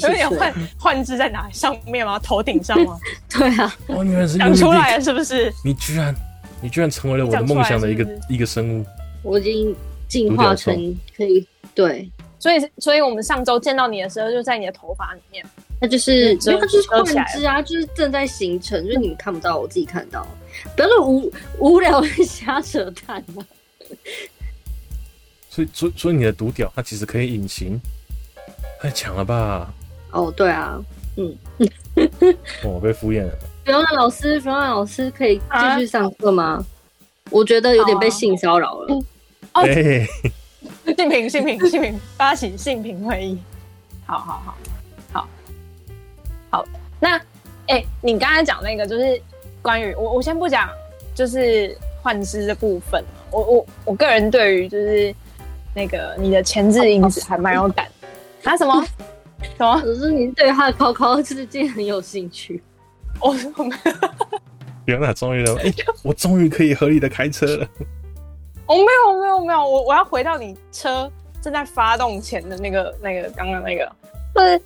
所以换换置在哪上面吗？头顶上吗？对啊，哦，原来是讲出来了，是不是？你居然，你居然成为了我的梦想的一个是是一个生物。我已经进化成可以对，所以，所以我们上周见到你的时候，就在你的头发里面。那就是，它就是换肢啊，就是正在形成，就是你们看不到，我自己看到。不要说无无聊的瞎扯淡嘛。所以，所以，所以你的独屌，它其实可以隐形。太强了吧！哦，对啊，嗯，我被敷衍了。不要让老师，不要让老师可以继续上课吗？啊、我觉得有点被性骚扰了。哦，性 平，性平，性平，发起性平会议。好好好，好，好。那，哎、欸，你刚才讲那个，就是关于我，我先不讲，就是换肢的部分。我我我个人对于就是那个你的前置因子还蛮有感。啊什么？什么？只是你对他的考考世界很有兴趣。我 我没有。原来终于了，哎、欸，我终于可以合理的开车了。我没有没有没有，我我要回到你车正在发动前的那个那个刚刚那个，就是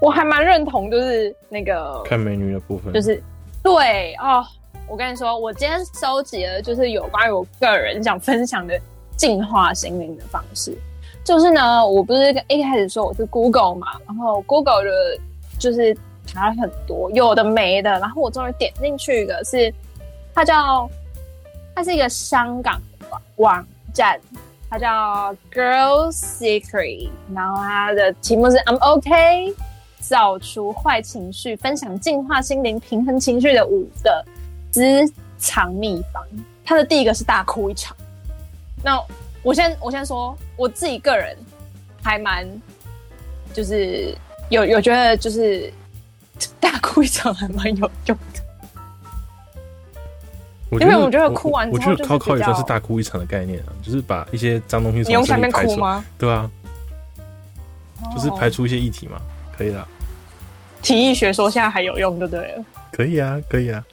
我还蛮认同，就是那个看美女的部分，就是对哦。我跟你说，我今天收集了就是有关于我个人想分享的净化心灵的方式。就是呢，我不是一开始说我是 Google 嘛，然后 Google 的就是查了很多有的没的，然后我终于点进去一个是，它叫它是一个香港网网站，它叫 Girl Secret，然后它的题目是 I'm OK，扫除坏情绪，分享净化心灵、平衡情绪的五个私藏秘方。它的第一个是大哭一场，那。我先我先说，我自己个人还蛮就是有有觉得就是 大哭一场还蛮有用的，因为我觉得哭完之后，我觉得考考也算是大哭一场的概念啊，就是把一些脏东西从下面哭吗？对啊，就是排出一些液体嘛，可以的。体育学说现在还有用就对了，可以啊，可以啊。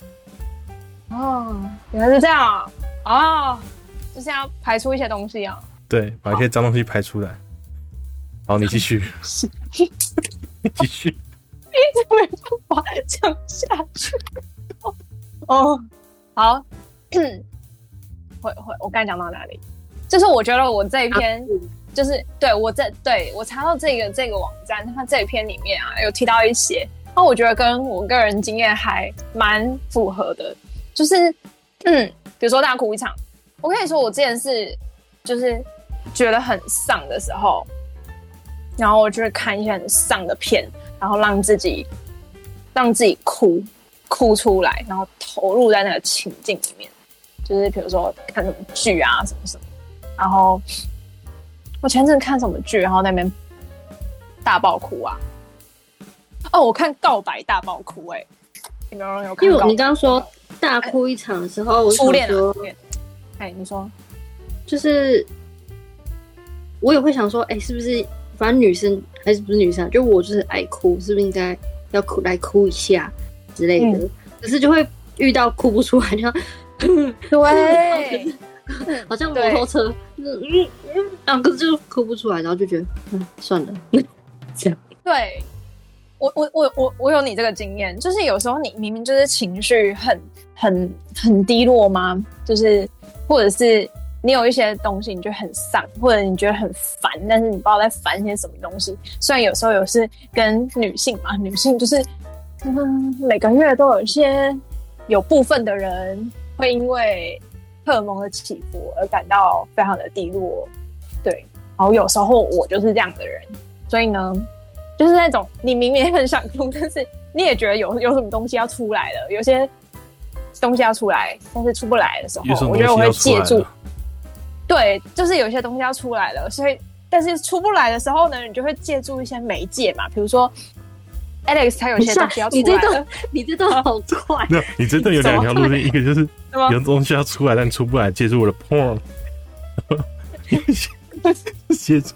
哦，原来是这样啊。哦就是要排出一些东西啊，对，把一些脏东西排出来。好，你继续，你继续，一直没办法讲下去。哦，好，会会，我刚才讲到哪里？就是我觉得我这一篇，就是对我这对我查到这个这个网站，它这一篇里面啊，有提到一些，那我觉得跟我个人经验还蛮符合的，就是嗯，比如说大哭一场。我跟你说，我之前是就是觉得很丧的时候，然后我就会看一些很丧的片，然后让自己让自己哭哭出来，然后投入在那个情境里面。就是比如说看什么剧啊，什么什么。然后我前阵看什么剧，然后那边大爆哭啊！哦，我看《告白大爆哭》欸，哎？因为你刚刚说大哭一场的时候，我初恋说，哎，你说，就是我也会想说，哎，是不是？反正女生还是不是女生，就我就是爱哭，是不是应该要哭来哭一下之类的？可是就会遇到哭不出来，就对，好像摩托车，嗯嗯，啊，可是就哭不出来，然后就觉得，嗯，算了，这样。对，我我我我我有你这个经验，就是有时候你明明就是情绪很很很低落吗？就是或者是。你有一些东西，你觉得很丧，或者你觉得很烦，但是你不知道在烦些什么东西。虽然有时候有是跟女性嘛，女性就是，嗯，每个月都有一些有部分的人会因为荷尔蒙的起伏而感到非常的低落，对。然后有时候我就是这样的人，所以呢，就是那种你明明很想哭，但是你也觉得有有什么东西要出来了，有些东西要出来，但是出不来的时候，我觉得我会借助。对，就是有些东西要出来了，所以但是出不来的时候呢，你就会借助一些媒介嘛，比如说 Alex 他有些东西要出来了，你这段你这段 好快，没有，你这段有两条路线，一个就是有东西要出来，但出不来，借助我的 porn，借助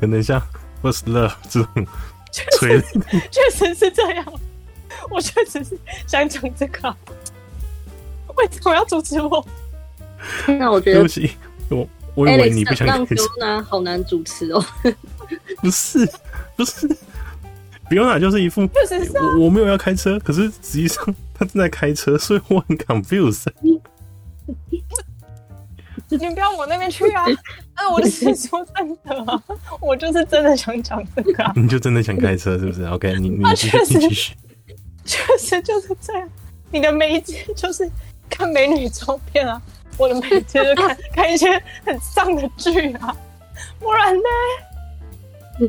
可能像 First Love 这种催，确实是这样，我确实是想讲这个，为什么要阻止我？那我觉得。我我以为你不想开车，让呢好难主持哦。不是不是，Fiona 就是一副，是我我没有要开车，可是实际上 他正在开车，所以我很 confused。你不要往那边去啊！啊，我是说真的，我就是真的想讲这个、啊。你就真的想开车是不是？OK，你你继续，你继续。确实就是这样，你的媒介就是看美女照片啊。我的每天就看看一些很丧的剧啊，不然呢？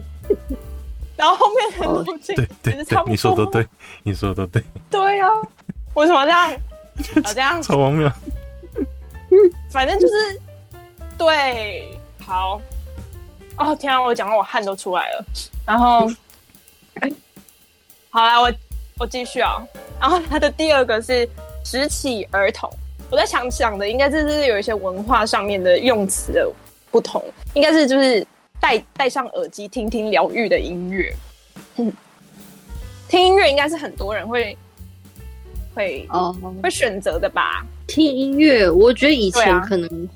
然后后面很多剧，对对对，你说的对，你说的都对。对呀、啊，为什么这样？好这样，超荒谬。反正就是对，好。哦天啊，我讲到我汗都出来了。然后，好啦，我我继续啊。然后他的第二个是拾起儿童。我在想想的，应该这是有一些文化上面的用词的不同，应该是就是戴戴上耳机听听疗愈的音乐。嗯，听音乐应该是很多人会会哦会选择的吧？听音乐，我觉得以前可能、啊、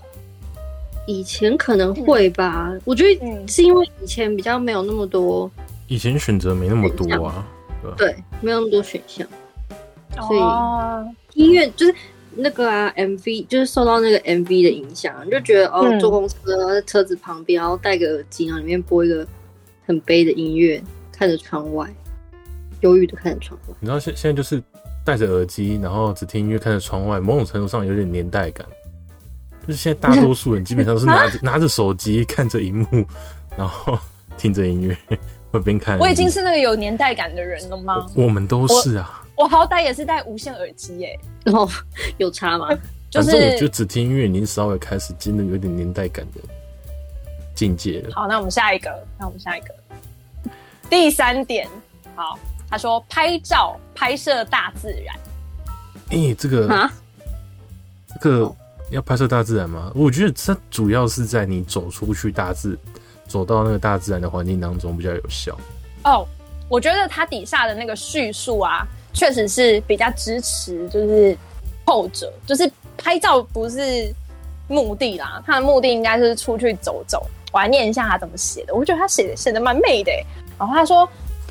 以前可能会吧。嗯、我觉得是因为以前比较没有那么多，以前选择没那么多啊，对，没有那么多选项，所以音乐就是。那个啊，MV 就是受到那个 MV 的影响，就觉得哦，坐公车在车子旁边，然后戴个耳机，然后里面播一个很悲的音乐，看着窗外，忧郁的看着窗外。你知道现现在就是戴着耳机，然后只听音乐，看着窗外，某种程度上有点年代感。就是现在大多数人基本上是拿着 拿着手机看着荧幕，然后听着音乐，会边看。我已经是那个有年代感的人了吗？我，我们都是啊。我好歹也是戴无线耳机耶，然后有差吗？就是我就只听音乐，已经稍微开始进入有点年代感的境界了。好，那我们下一个，那我们下一个，第三点，好，他说拍照拍摄大自然。哎、欸，这个啊，这个要拍摄大自然吗？我觉得这主要是在你走出去大自，走到那个大自然的环境当中比较有效。哦，我觉得它底下的那个叙述啊。确实是比较支持，就是后者，就是拍照不是目的啦，他的目的应该是出去走走。我来念一下他怎么写的，我觉得他写的写的蛮美的。然后他说：“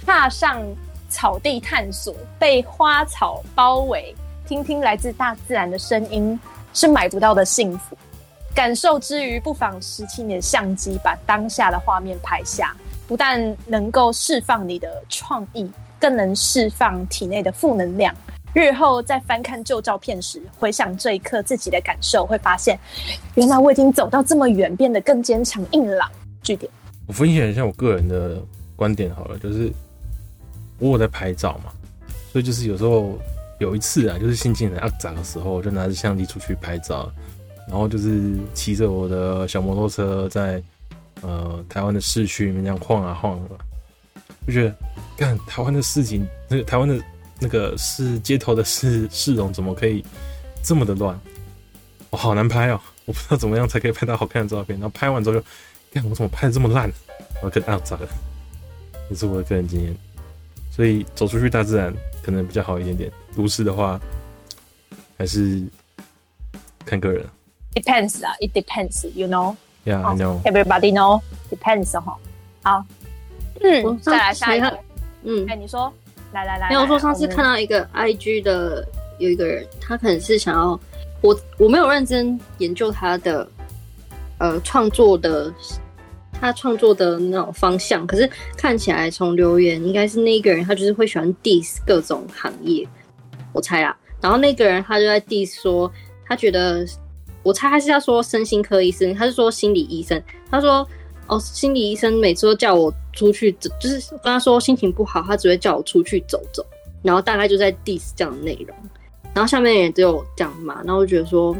踏上草地探索，被花草包围，听听来自大自然的声音，是买不到的幸福。感受之余，不妨拾起你的相机，把当下的画面拍下，不但能够释放你的创意。”更能释放体内的负能量。日后再翻看旧照片时，回想这一刻自己的感受，会发现，原来我已经走到这么远，变得更坚强硬朗。据点。我分享一下我个人的观点好了，就是我有在拍照嘛，所以就是有时候有一次啊，就是心情很阿杂的时候，我就拿着相机出去拍照，然后就是骑着我的小摩托车在呃台湾的市区里面这样晃啊晃。就觉得，干台湾的事情，那个台湾的那个市街头的市市容怎么可以这么的乱？我、哦、好难拍哦，我不知道怎么样才可以拍到好看的照片。然后拍完之后就，看我怎么拍的这么烂？我可啊咋了？这是我的个人经验。所以走出去大自然可能比较好一点点。都市的话，还是看个人。Depends 啊，It depends，you know。Yeah, I know. Everybody know. Depends 哈。好，嗯，再来下一个。嗯，哎、欸，你说，来来来，没有说上次看到一个 IG 的有一个人，他可能是想要我我没有认真研究他的呃创作的他创作的那种方向，可是看起来从留言应该是那个人他就是会喜欢 diss 各种行业，我猜啊。然后那个人他就在 diss 说他觉得。我猜他是要说身心科医生，他是说心理医生。他说：“哦，心理医生每次都叫我出去走，就是跟他说心情不好，他只会叫我出去走走。然后大概就在 diss 这样的内容。然后下面也只有讲嘛，然后我就觉得说，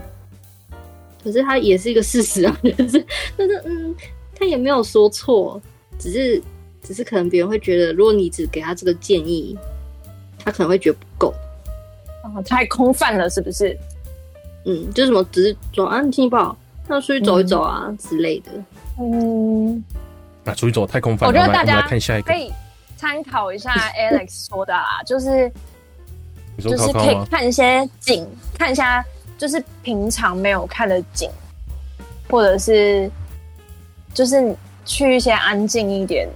可是他也是一个事实啊，就是，但是嗯，他也没有说错，只是只是可能别人会觉得，如果你只给他这个建议，他可能会觉得不够，啊，太空泛了，是不是？”嗯，就是什么，只是说啊，你心情不好，那出去走一走啊、嗯、之类的。嗯，那出去走太空泛。我觉得大家可以参考一下 Alex 说的啦，就是就是可以看一些景，看一下就是平常没有看的景，或者是就是去一些安静一点，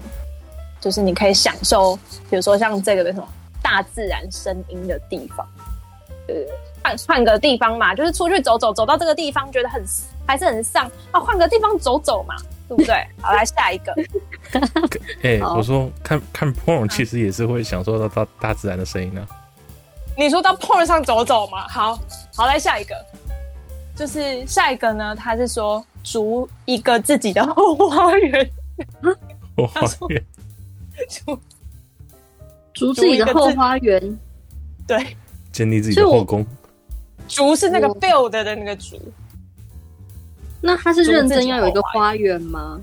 就是你可以享受，比如说像这个的什么大自然声音的地方，呃。换换个地方嘛，就是出去走走，走到这个地方觉得很还是很丧啊，换个地方走走嘛，对不对？好，来下一个。哎、欸，我说看看 porn 其实也是会享受到大大自然的声音呢、啊。你说到 porn 上走走嘛，好好来下一个，就是下一个呢，他是说筑一个自己的后花园。后 花园，筑自己的后花园，对，建立自己的后宫。筑是那个 build 的那个竹，那他是认真要有一个花园吗？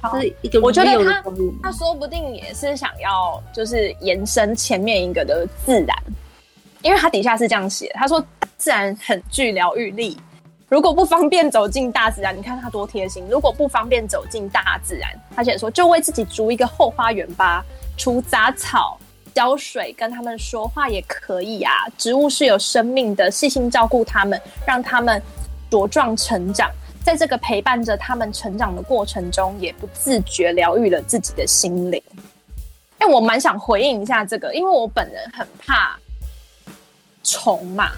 好，一个我觉得他他说不定也是想要就是延伸前面一个的自然，因为他底下是这样写，他说自然很具疗愈力，如果不方便走进大自然，你看他多贴心。如果不方便走进大自然，他写说就为自己筑一个后花园吧，除杂草。浇水，跟他们说话也可以啊。植物是有生命的，细心照顾他们，让他们茁壮成长。在这个陪伴着他们成长的过程中，也不自觉疗愈了自己的心灵。哎，我蛮想回应一下这个，因为我本人很怕虫嘛，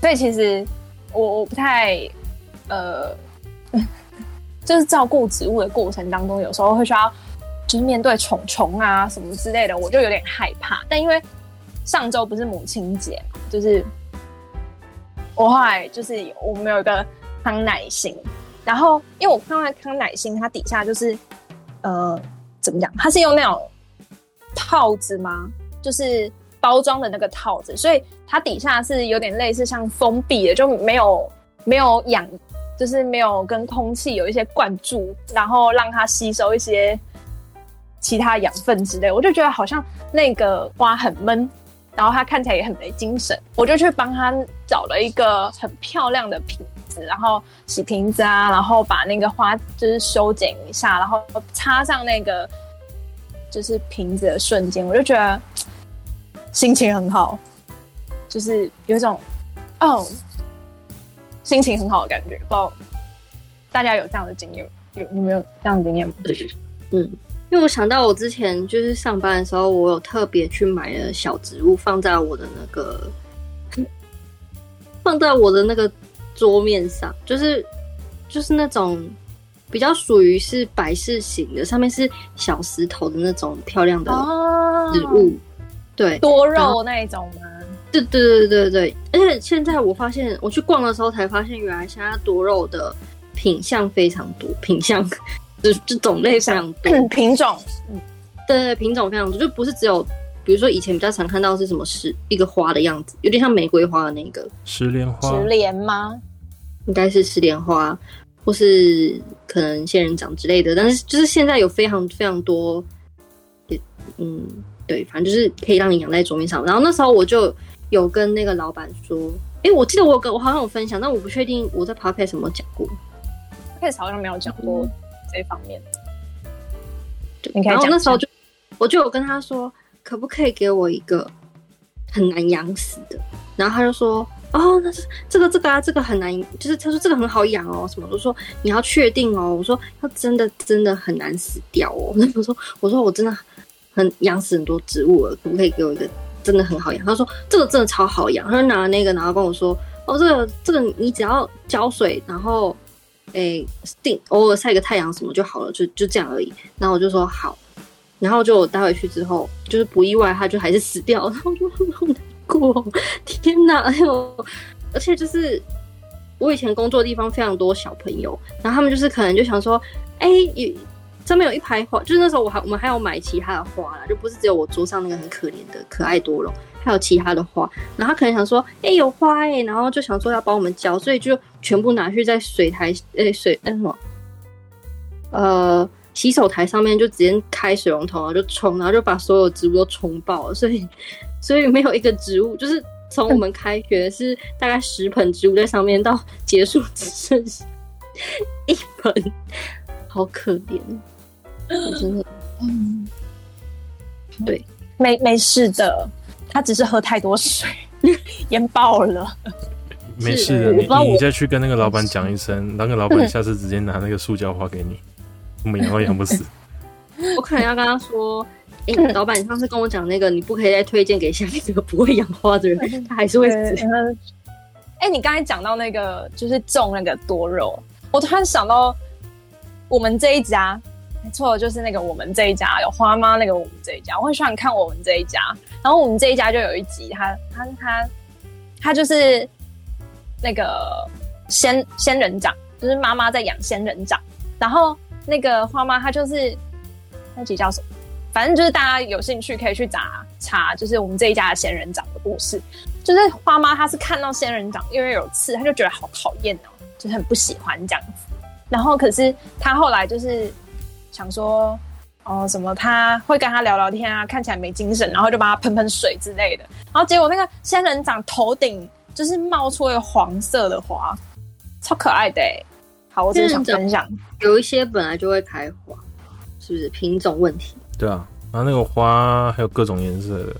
所以其实我我不太呃，就是照顾植物的过程当中，有时候会需要。就是面对虫虫啊什么之类的，我就有点害怕。但因为上周不是母亲节，就是我后来就是我们有一个康乃馨，然后因为我看到康乃馨，它底下就是呃怎么讲？它是用那种套子吗？就是包装的那个套子，所以它底下是有点类似像封闭的，就没有没有氧，就是没有跟空气有一些灌注，然后让它吸收一些。其他养分之类，我就觉得好像那个花很闷，然后它看起来也很没精神，我就去帮他找了一个很漂亮的瓶子，然后洗瓶子啊，然后把那个花就是修剪一下，然后插上那个就是瓶子的瞬间，我就觉得心情很好，就是有一种哦心情很好的感觉。不知道大家有这样的经验，有有没有这样的经验吗？嗯。因为我想到我之前就是上班的时候，我有特别去买了小植物放在我的那个放在我的那个桌面上，就是就是那种比较属于是摆饰型的，上面是小石头的那种漂亮的植物，哦、对，多肉那一种吗？对对对对对，而且现在我发现我去逛的时候才发现，原来现在多肉的品相非常多，品相。就就种类非常多，嗯、品种，嗯，对，品种非常多，就不是只有，比如说以前比较常看到是什么是一个花的样子，有点像玫瑰花的那个石莲花，石莲吗？应该是石莲花，或是可能仙人掌之类的。但是就是现在有非常非常多，嗯，对，反正就是可以让你养在桌面上。然后那时候我就有跟那个老板说，哎，我记得我有跟我好像有分享，但我不确定我在 Podcast 有没有讲过，Podcast 好像没有讲过这方面。对，然后那时候就我就有跟他说，可不可以给我一个很难养死的？然后他就说。哦，那是这个这个啊，这个很难，就是他说这个很好养哦，什么？我说你要确定哦，我说它真的真的很难死掉哦。那 我说我说我真的很养死很多植物了，可不可以给我一个真的很好养？他说这个真的超好养，他就拿了那个，然后跟我说哦，这个这个你只要浇水，然后诶定偶尔晒个太阳什么就好了，就就这样而已。然后我就说好，然后就我带回去之后，就是不意外，他就还是死掉了。然后我就很好的。过天哪！哎呦，而且就是我以前工作的地方非常多小朋友，然后他们就是可能就想说，哎、欸，上面有一排花，就是那时候我还我们还有买其他的花啦，就不是只有我桌上那个很可怜的可爱多了，还有其他的花。然后他可能想说，哎、有花哎、然后就想说要帮我们浇，所以就全部拿去在水台，哎、水那什么，呃，洗手台上面就直接开水龙头，然后就冲，然后就把所有植物都冲爆了，所以。所以没有一个植物，就是从我们开学是大概十盆植物在上面，到结束只剩下一盆，好可怜，真的，嗯，对，没没事的，他只是喝太多水，淹爆了，没事的，你你再去跟那个老板讲一声，那个老板下次直接拿那个塑胶花给你，我们养都养不死，我可能要跟他说。哎、欸，老板，你上次跟我讲那个，你不可以再推荐给下面这个不会养花的人，他还是会死。哎、欸，你刚才讲到那个，就是种那个多肉，我突然想到我们这一家，没错，就是那个我们这一家有花妈那个我们这一家，我很喜欢看我们这一家。然后我们这一家就有一集，他他他他就是那个仙仙人掌，就是妈妈在养仙人掌，然后那个花妈她就是那集叫什么？反正就是大家有兴趣可以去查查，就是我们这一家的仙人掌的故事。就是花妈她是看到仙人掌因为有刺，她就觉得好讨厌哦，就是很不喜欢这样子。然后可是她后来就是想说，哦什么，他会跟他聊聊天啊，看起来没精神，然后就帮他喷喷水之类的。然后结果那个仙人掌头顶就是冒出一个黄色的花，超可爱的欸。好，我只是想分享，有一些本来就会开花，是不是品种问题？对啊，然后那个花还有各种颜色的，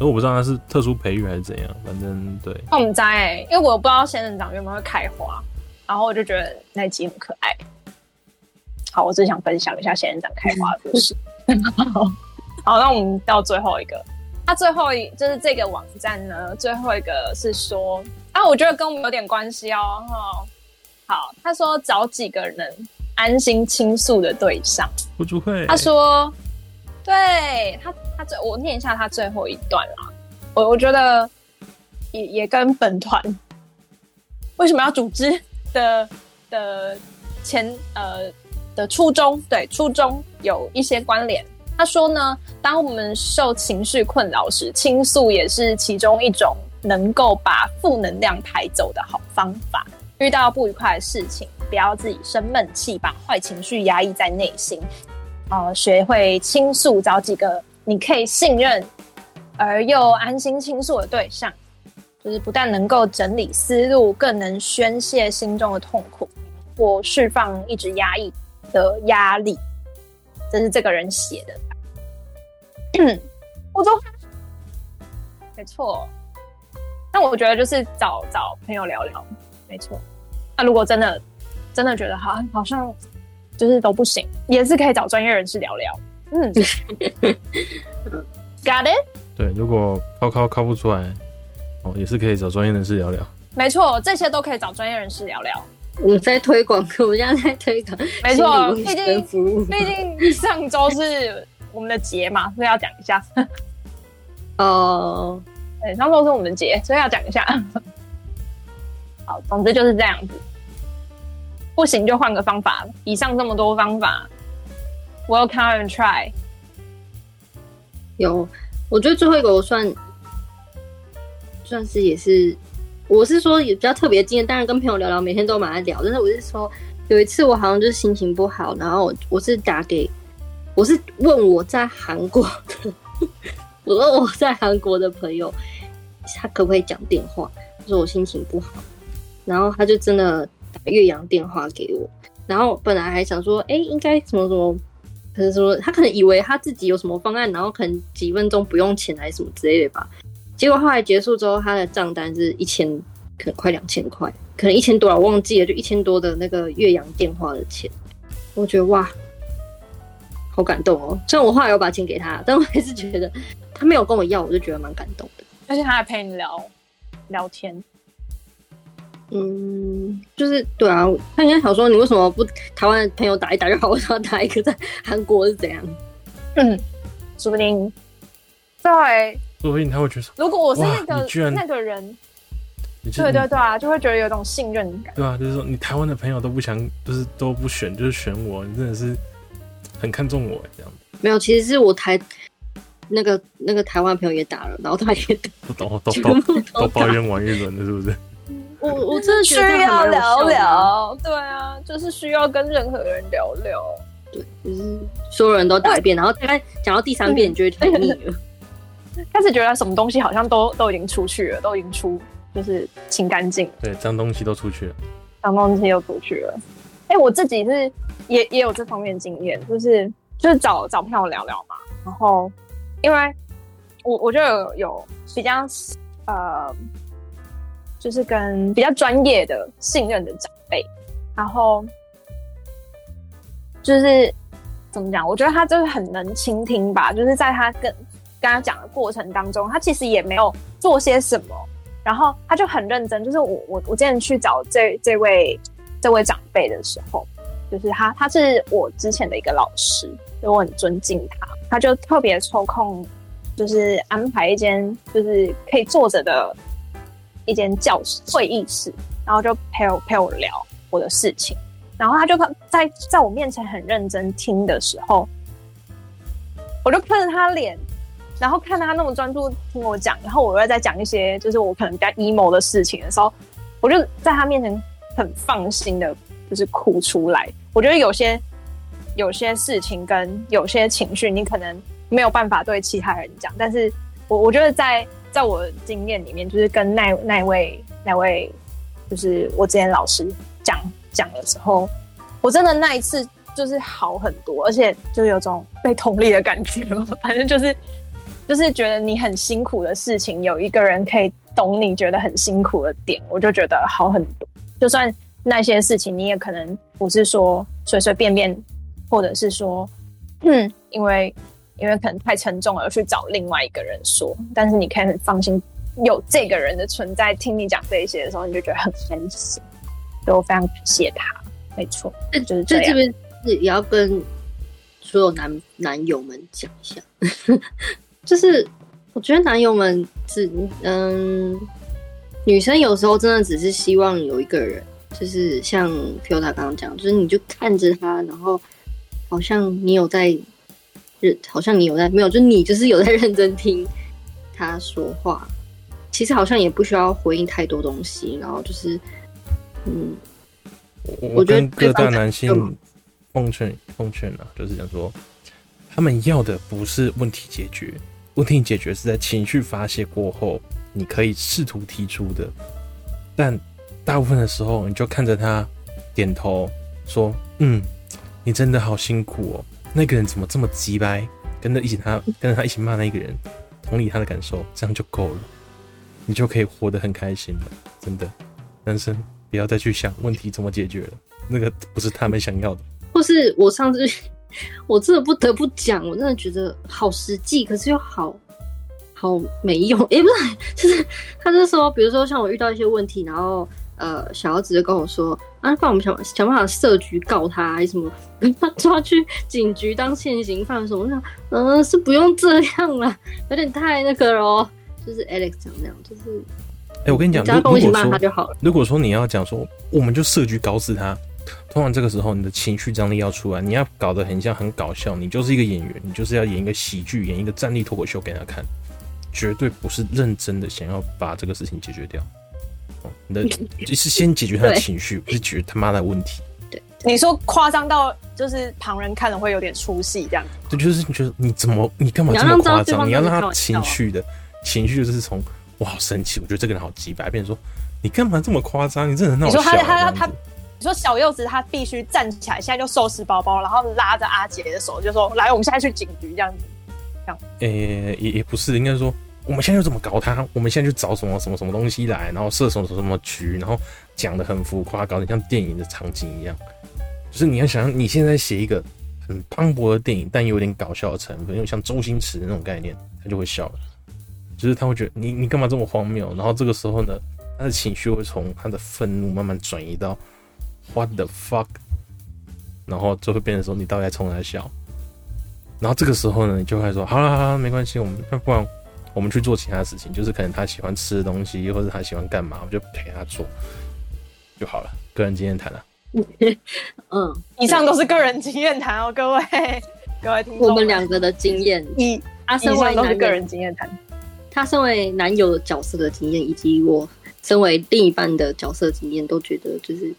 而我不知道它是特殊培育还是怎样，反正对。我们在、欸，因为我不知道仙人掌有没有会开花，然后我就觉得那集很可爱。好，我只想分享一下仙人掌开花的故事。好，那我们到最后一个，它、啊、最后一就是这个网站呢，最后一个是说啊，我觉得跟我们有点关系哦。好，他说找几个人安心倾诉的对象。不主会。他说。对他，他最我念一下他最后一段啦。我我觉得也也跟本团为什么要组织的的前呃的初衷，对初衷有一些关联。他说呢，当我们受情绪困扰时，倾诉也是其中一种能够把负能量排走的好方法。遇到不愉快的事情，不要自己生闷气，把坏情绪压抑在内心。呃，学会倾诉，找几个你可以信任而又安心倾诉的对象，就是不但能够整理思路，更能宣泄心中的痛苦，或释放一直压抑的压力。这是这个人写的。我都没错，那我觉得就是找找朋友聊聊，没错。那如果真的真的觉得好，好像。就是都不行，也是可以找专业人士聊聊。嗯，Got it？对，如果靠靠靠不出来，哦，也是可以找专业人士聊聊。没错，这些都可以找专业人士聊聊。我在推广，我现在在推广。没错，毕竟毕竟上周是我们的节嘛，所以要讲一下。哦，对，上周是我们的节，所以要讲一下。好，总之就是这样子。不行就换个方法。以上这么多方法，We'll come and try。有，我觉得最后一个我算算是也是，我是说也比较特别的经验。当然跟朋友聊聊，每天都蛮爱聊。但是我是说，有一次我好像就是心情不好，然后我，是打给，我是问我在韩国的我说我在韩国的朋友，他可不可以讲电话？他说我心情不好，然后他就真的打岳阳电话给我。然后本来还想说，哎，应该什么什么，可是说他可能以为他自己有什么方案，然后可能几分钟不用钱还是什么之类的吧。结果后来结束之后，他的账单是一千，可能快两千块，可能一千多了，我忘记了，就一千多的那个岳阳电话的钱。我觉得哇，好感动哦！虽然我后来有把钱给他，但我还是觉得他没有跟我要，我就觉得蛮感动的。而且他还陪你聊聊天。嗯，就是对啊，他应该想说你为什么不台湾的朋友打一打就好，我想要打一个在韩国是怎样？嗯，说不定对，说不定他会觉得，如果我是那个那个人，对对对啊，就会觉得有种信任感。对啊，就是说你台湾的朋友都不想，就是都不选，就是选我，你真的是很看重我这样。没有，其实是我台那个那个台湾朋友也打了，然后他也都都都都都抱怨完一轮了，是不是？我我真的需要聊聊，对啊，就是需要跟任何人聊聊，对，就是所有人都打一遍，然后大概讲到第三遍，你就会太腻了，开始觉得什么东西好像都都已经出去了，都已经出，就是清干净，对，脏东西都出去了，脏东西又出去了。哎、欸，我自己是也也有这方面经验，就是就是找找朋友聊聊嘛，然后因为我我就有有比较呃。就是跟比较专业的、信任的长辈，然后就是怎么讲？我觉得他就是很能倾听吧。就是在他跟跟他讲的过程当中，他其实也没有做些什么，然后他就很认真。就是我我我今天去找这这位这位长辈的时候，就是他他是我之前的一个老师，所以我很尊敬他。他就特别抽空，就是安排一间就是可以坐着的。一间教室会议室，然后就陪我陪我聊我的事情，然后他就在在我面前很认真听的时候，我就看着他脸，然后看他那么专注听我讲，然后我又在讲一些就是我可能比较 emo 的事情的时候，我就在他面前很放心的，就是哭出来。我觉得有些有些事情跟有些情绪，你可能没有办法对其他人讲，但是我我觉得在。在我经验里面，就是跟那那位那位，就是我之前老师讲讲的时候，我真的那一次就是好很多，而且就有种被同理的感觉。反正就是就是觉得你很辛苦的事情，有一个人可以懂你觉得很辛苦的点，我就觉得好很多。就算那些事情，你也可能不是说随随便便，或者是说，嗯，因为。因为可能太沉重了，而去找另外一个人说。但是你可以很放心，有这个人的存在，听你讲这一些的时候，你就觉得很安心。所以我非常感谢他。没错，就是这样。这边是也要跟所有男男友们讲一下，就是我觉得男友们只嗯，女生有时候真的只是希望有一个人，就是像 Pio 他刚刚讲，就是你就看着他，然后好像你有在。好像你有在没有，就你就是有在认真听他说话。其实好像也不需要回应太多东西，然后就是，嗯，我觉得各大男性奉劝奉劝啊，就是想说，他们要的不是问题解决，问题解决是在情绪发泄过后，你可以试图提出的。但大部分的时候，你就看着他点头说：“嗯，你真的好辛苦哦。”那个人怎么这么急掰？跟着一起他，跟着他一起骂那个人，同理他的感受，这样就够了，你就可以活得很开心了。真的，男生不要再去想问题怎么解决了，那个不是他们想要的。或是我上次，我真的不得不讲，我真的觉得好实际，可是又好好没用。哎、欸，不是，就是他就说，比如说像我遇到一些问题，然后。呃，小姚直接跟我说：“啊，不然我们想想办法设局告他，还是什么，把 他抓去警局当现行犯什么？我想，嗯、呃，是不用这样了，有点太那个了。就是 Alex 讲那样，就是，哎、欸，我跟你讲，如果说如果说你要讲说，我们就设局搞死他，通常这个时候你的情绪张力要出来，你要搞得很像很搞笑，你就是一个演员，你就是要演一个喜剧，演一个站立脱口秀给他看，绝对不是认真的想要把这个事情解决掉。”你的 就是先解决他的情绪，不是解决他妈的问题。对你说夸张到就是旁人看了会有点出戏这样子，对，就是你觉得你怎么你干嘛这么夸张？你要让他情绪的情绪就是从我好生气，我觉得这个人好机掰，变成说你干嘛这么夸张？你这人很好笑。你说他他他，你说小柚子他必须站起来，现在就收拾包包，然后拉着阿杰的手，就说来，我们现在去警局这样子，这样。诶、也也不是，应该说。我们现在就怎么搞他？我们现在就找什么什么什么东西来，然后设什么什么局，然后讲得很浮夸，搞得像电影的场景一样。就是你要想象你现在写一个很磅礴的电影，但有点搞笑的成分，又像周星驰那种概念，他就会笑了。就是他会觉得你你干嘛这么荒谬？然后这个时候呢，他的情绪会从他的愤怒慢慢转移到 What the fuck，然后就会变成说你到底在冲他笑。然后这个时候呢，你就会说好了好了，没关系，我们那不然。我们去做其他事情，就是可能他喜欢吃的东西，或者他喜欢干嘛，我就陪他做就好了。个人经验谈了，嗯，以上都是个人经验谈哦，各位各位听众，我们两个的经验，以他身为都是个人经验谈，他身为男友角色的经验，以及我身为另一半的角色经验，都觉得就是，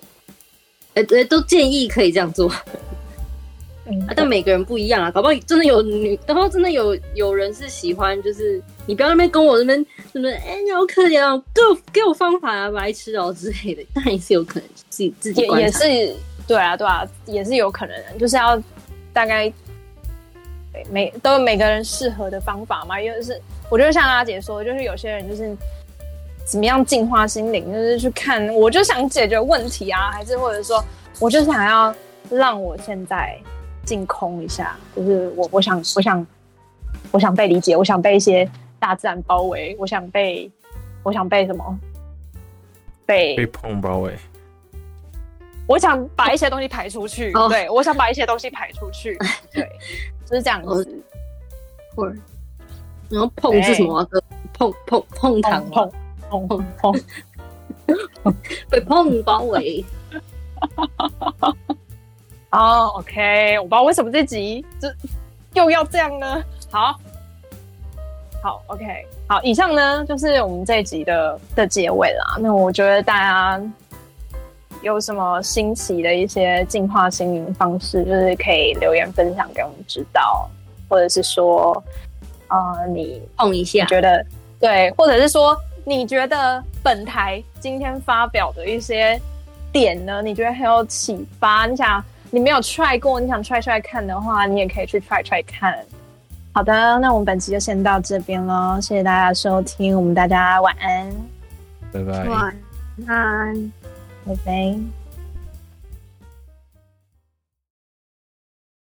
哎、欸，对，都建议可以这样做。嗯、啊，但每个人不一样啊，搞不好真的有女，然后真的有有人是喜欢，就是你不要那边跟我那边什么，哎，你好可怜哦，给我给我方法啊，白痴哦之类的，那也是有可能自己自己也也是对啊对啊，也是有可能的，就是要大概每都有每个人适合的方法嘛，因为是我觉得像阿姐说，就是有些人就是怎么样净化心灵，就是去看，我就想解决问题啊，还是或者说，我就想要让我现在。净空一下，就是我，我想，我想，我想被理解，我想被一些大自然包围，我想被，我想被什么？被被碰包围。我想把一些东西排出去，哦、对，我想把一些东西排出去，对，就是这样子。或者，然后碰是什么、啊？碰碰碰糖，碰碰碰碰，被碰包围。哦、oh，OK，我不知道为什么这集这又要这样呢？好，好，OK，好，以上呢就是我们这一集的的结尾啦。那我觉得大家有什么新奇的一些净化心灵方式，就是可以留言分享给我们知道，或者是说，呃，你碰一下，觉得对，或者是说你觉得本台今天发表的一些点呢，你觉得很有启发，你想。你没有 try 过，你想 try try 看的话，你也可以去 try try 看。好的，那我们本期就先到这边喽，谢谢大家收听，我们大家晚安，拜拜，晚安，拜拜。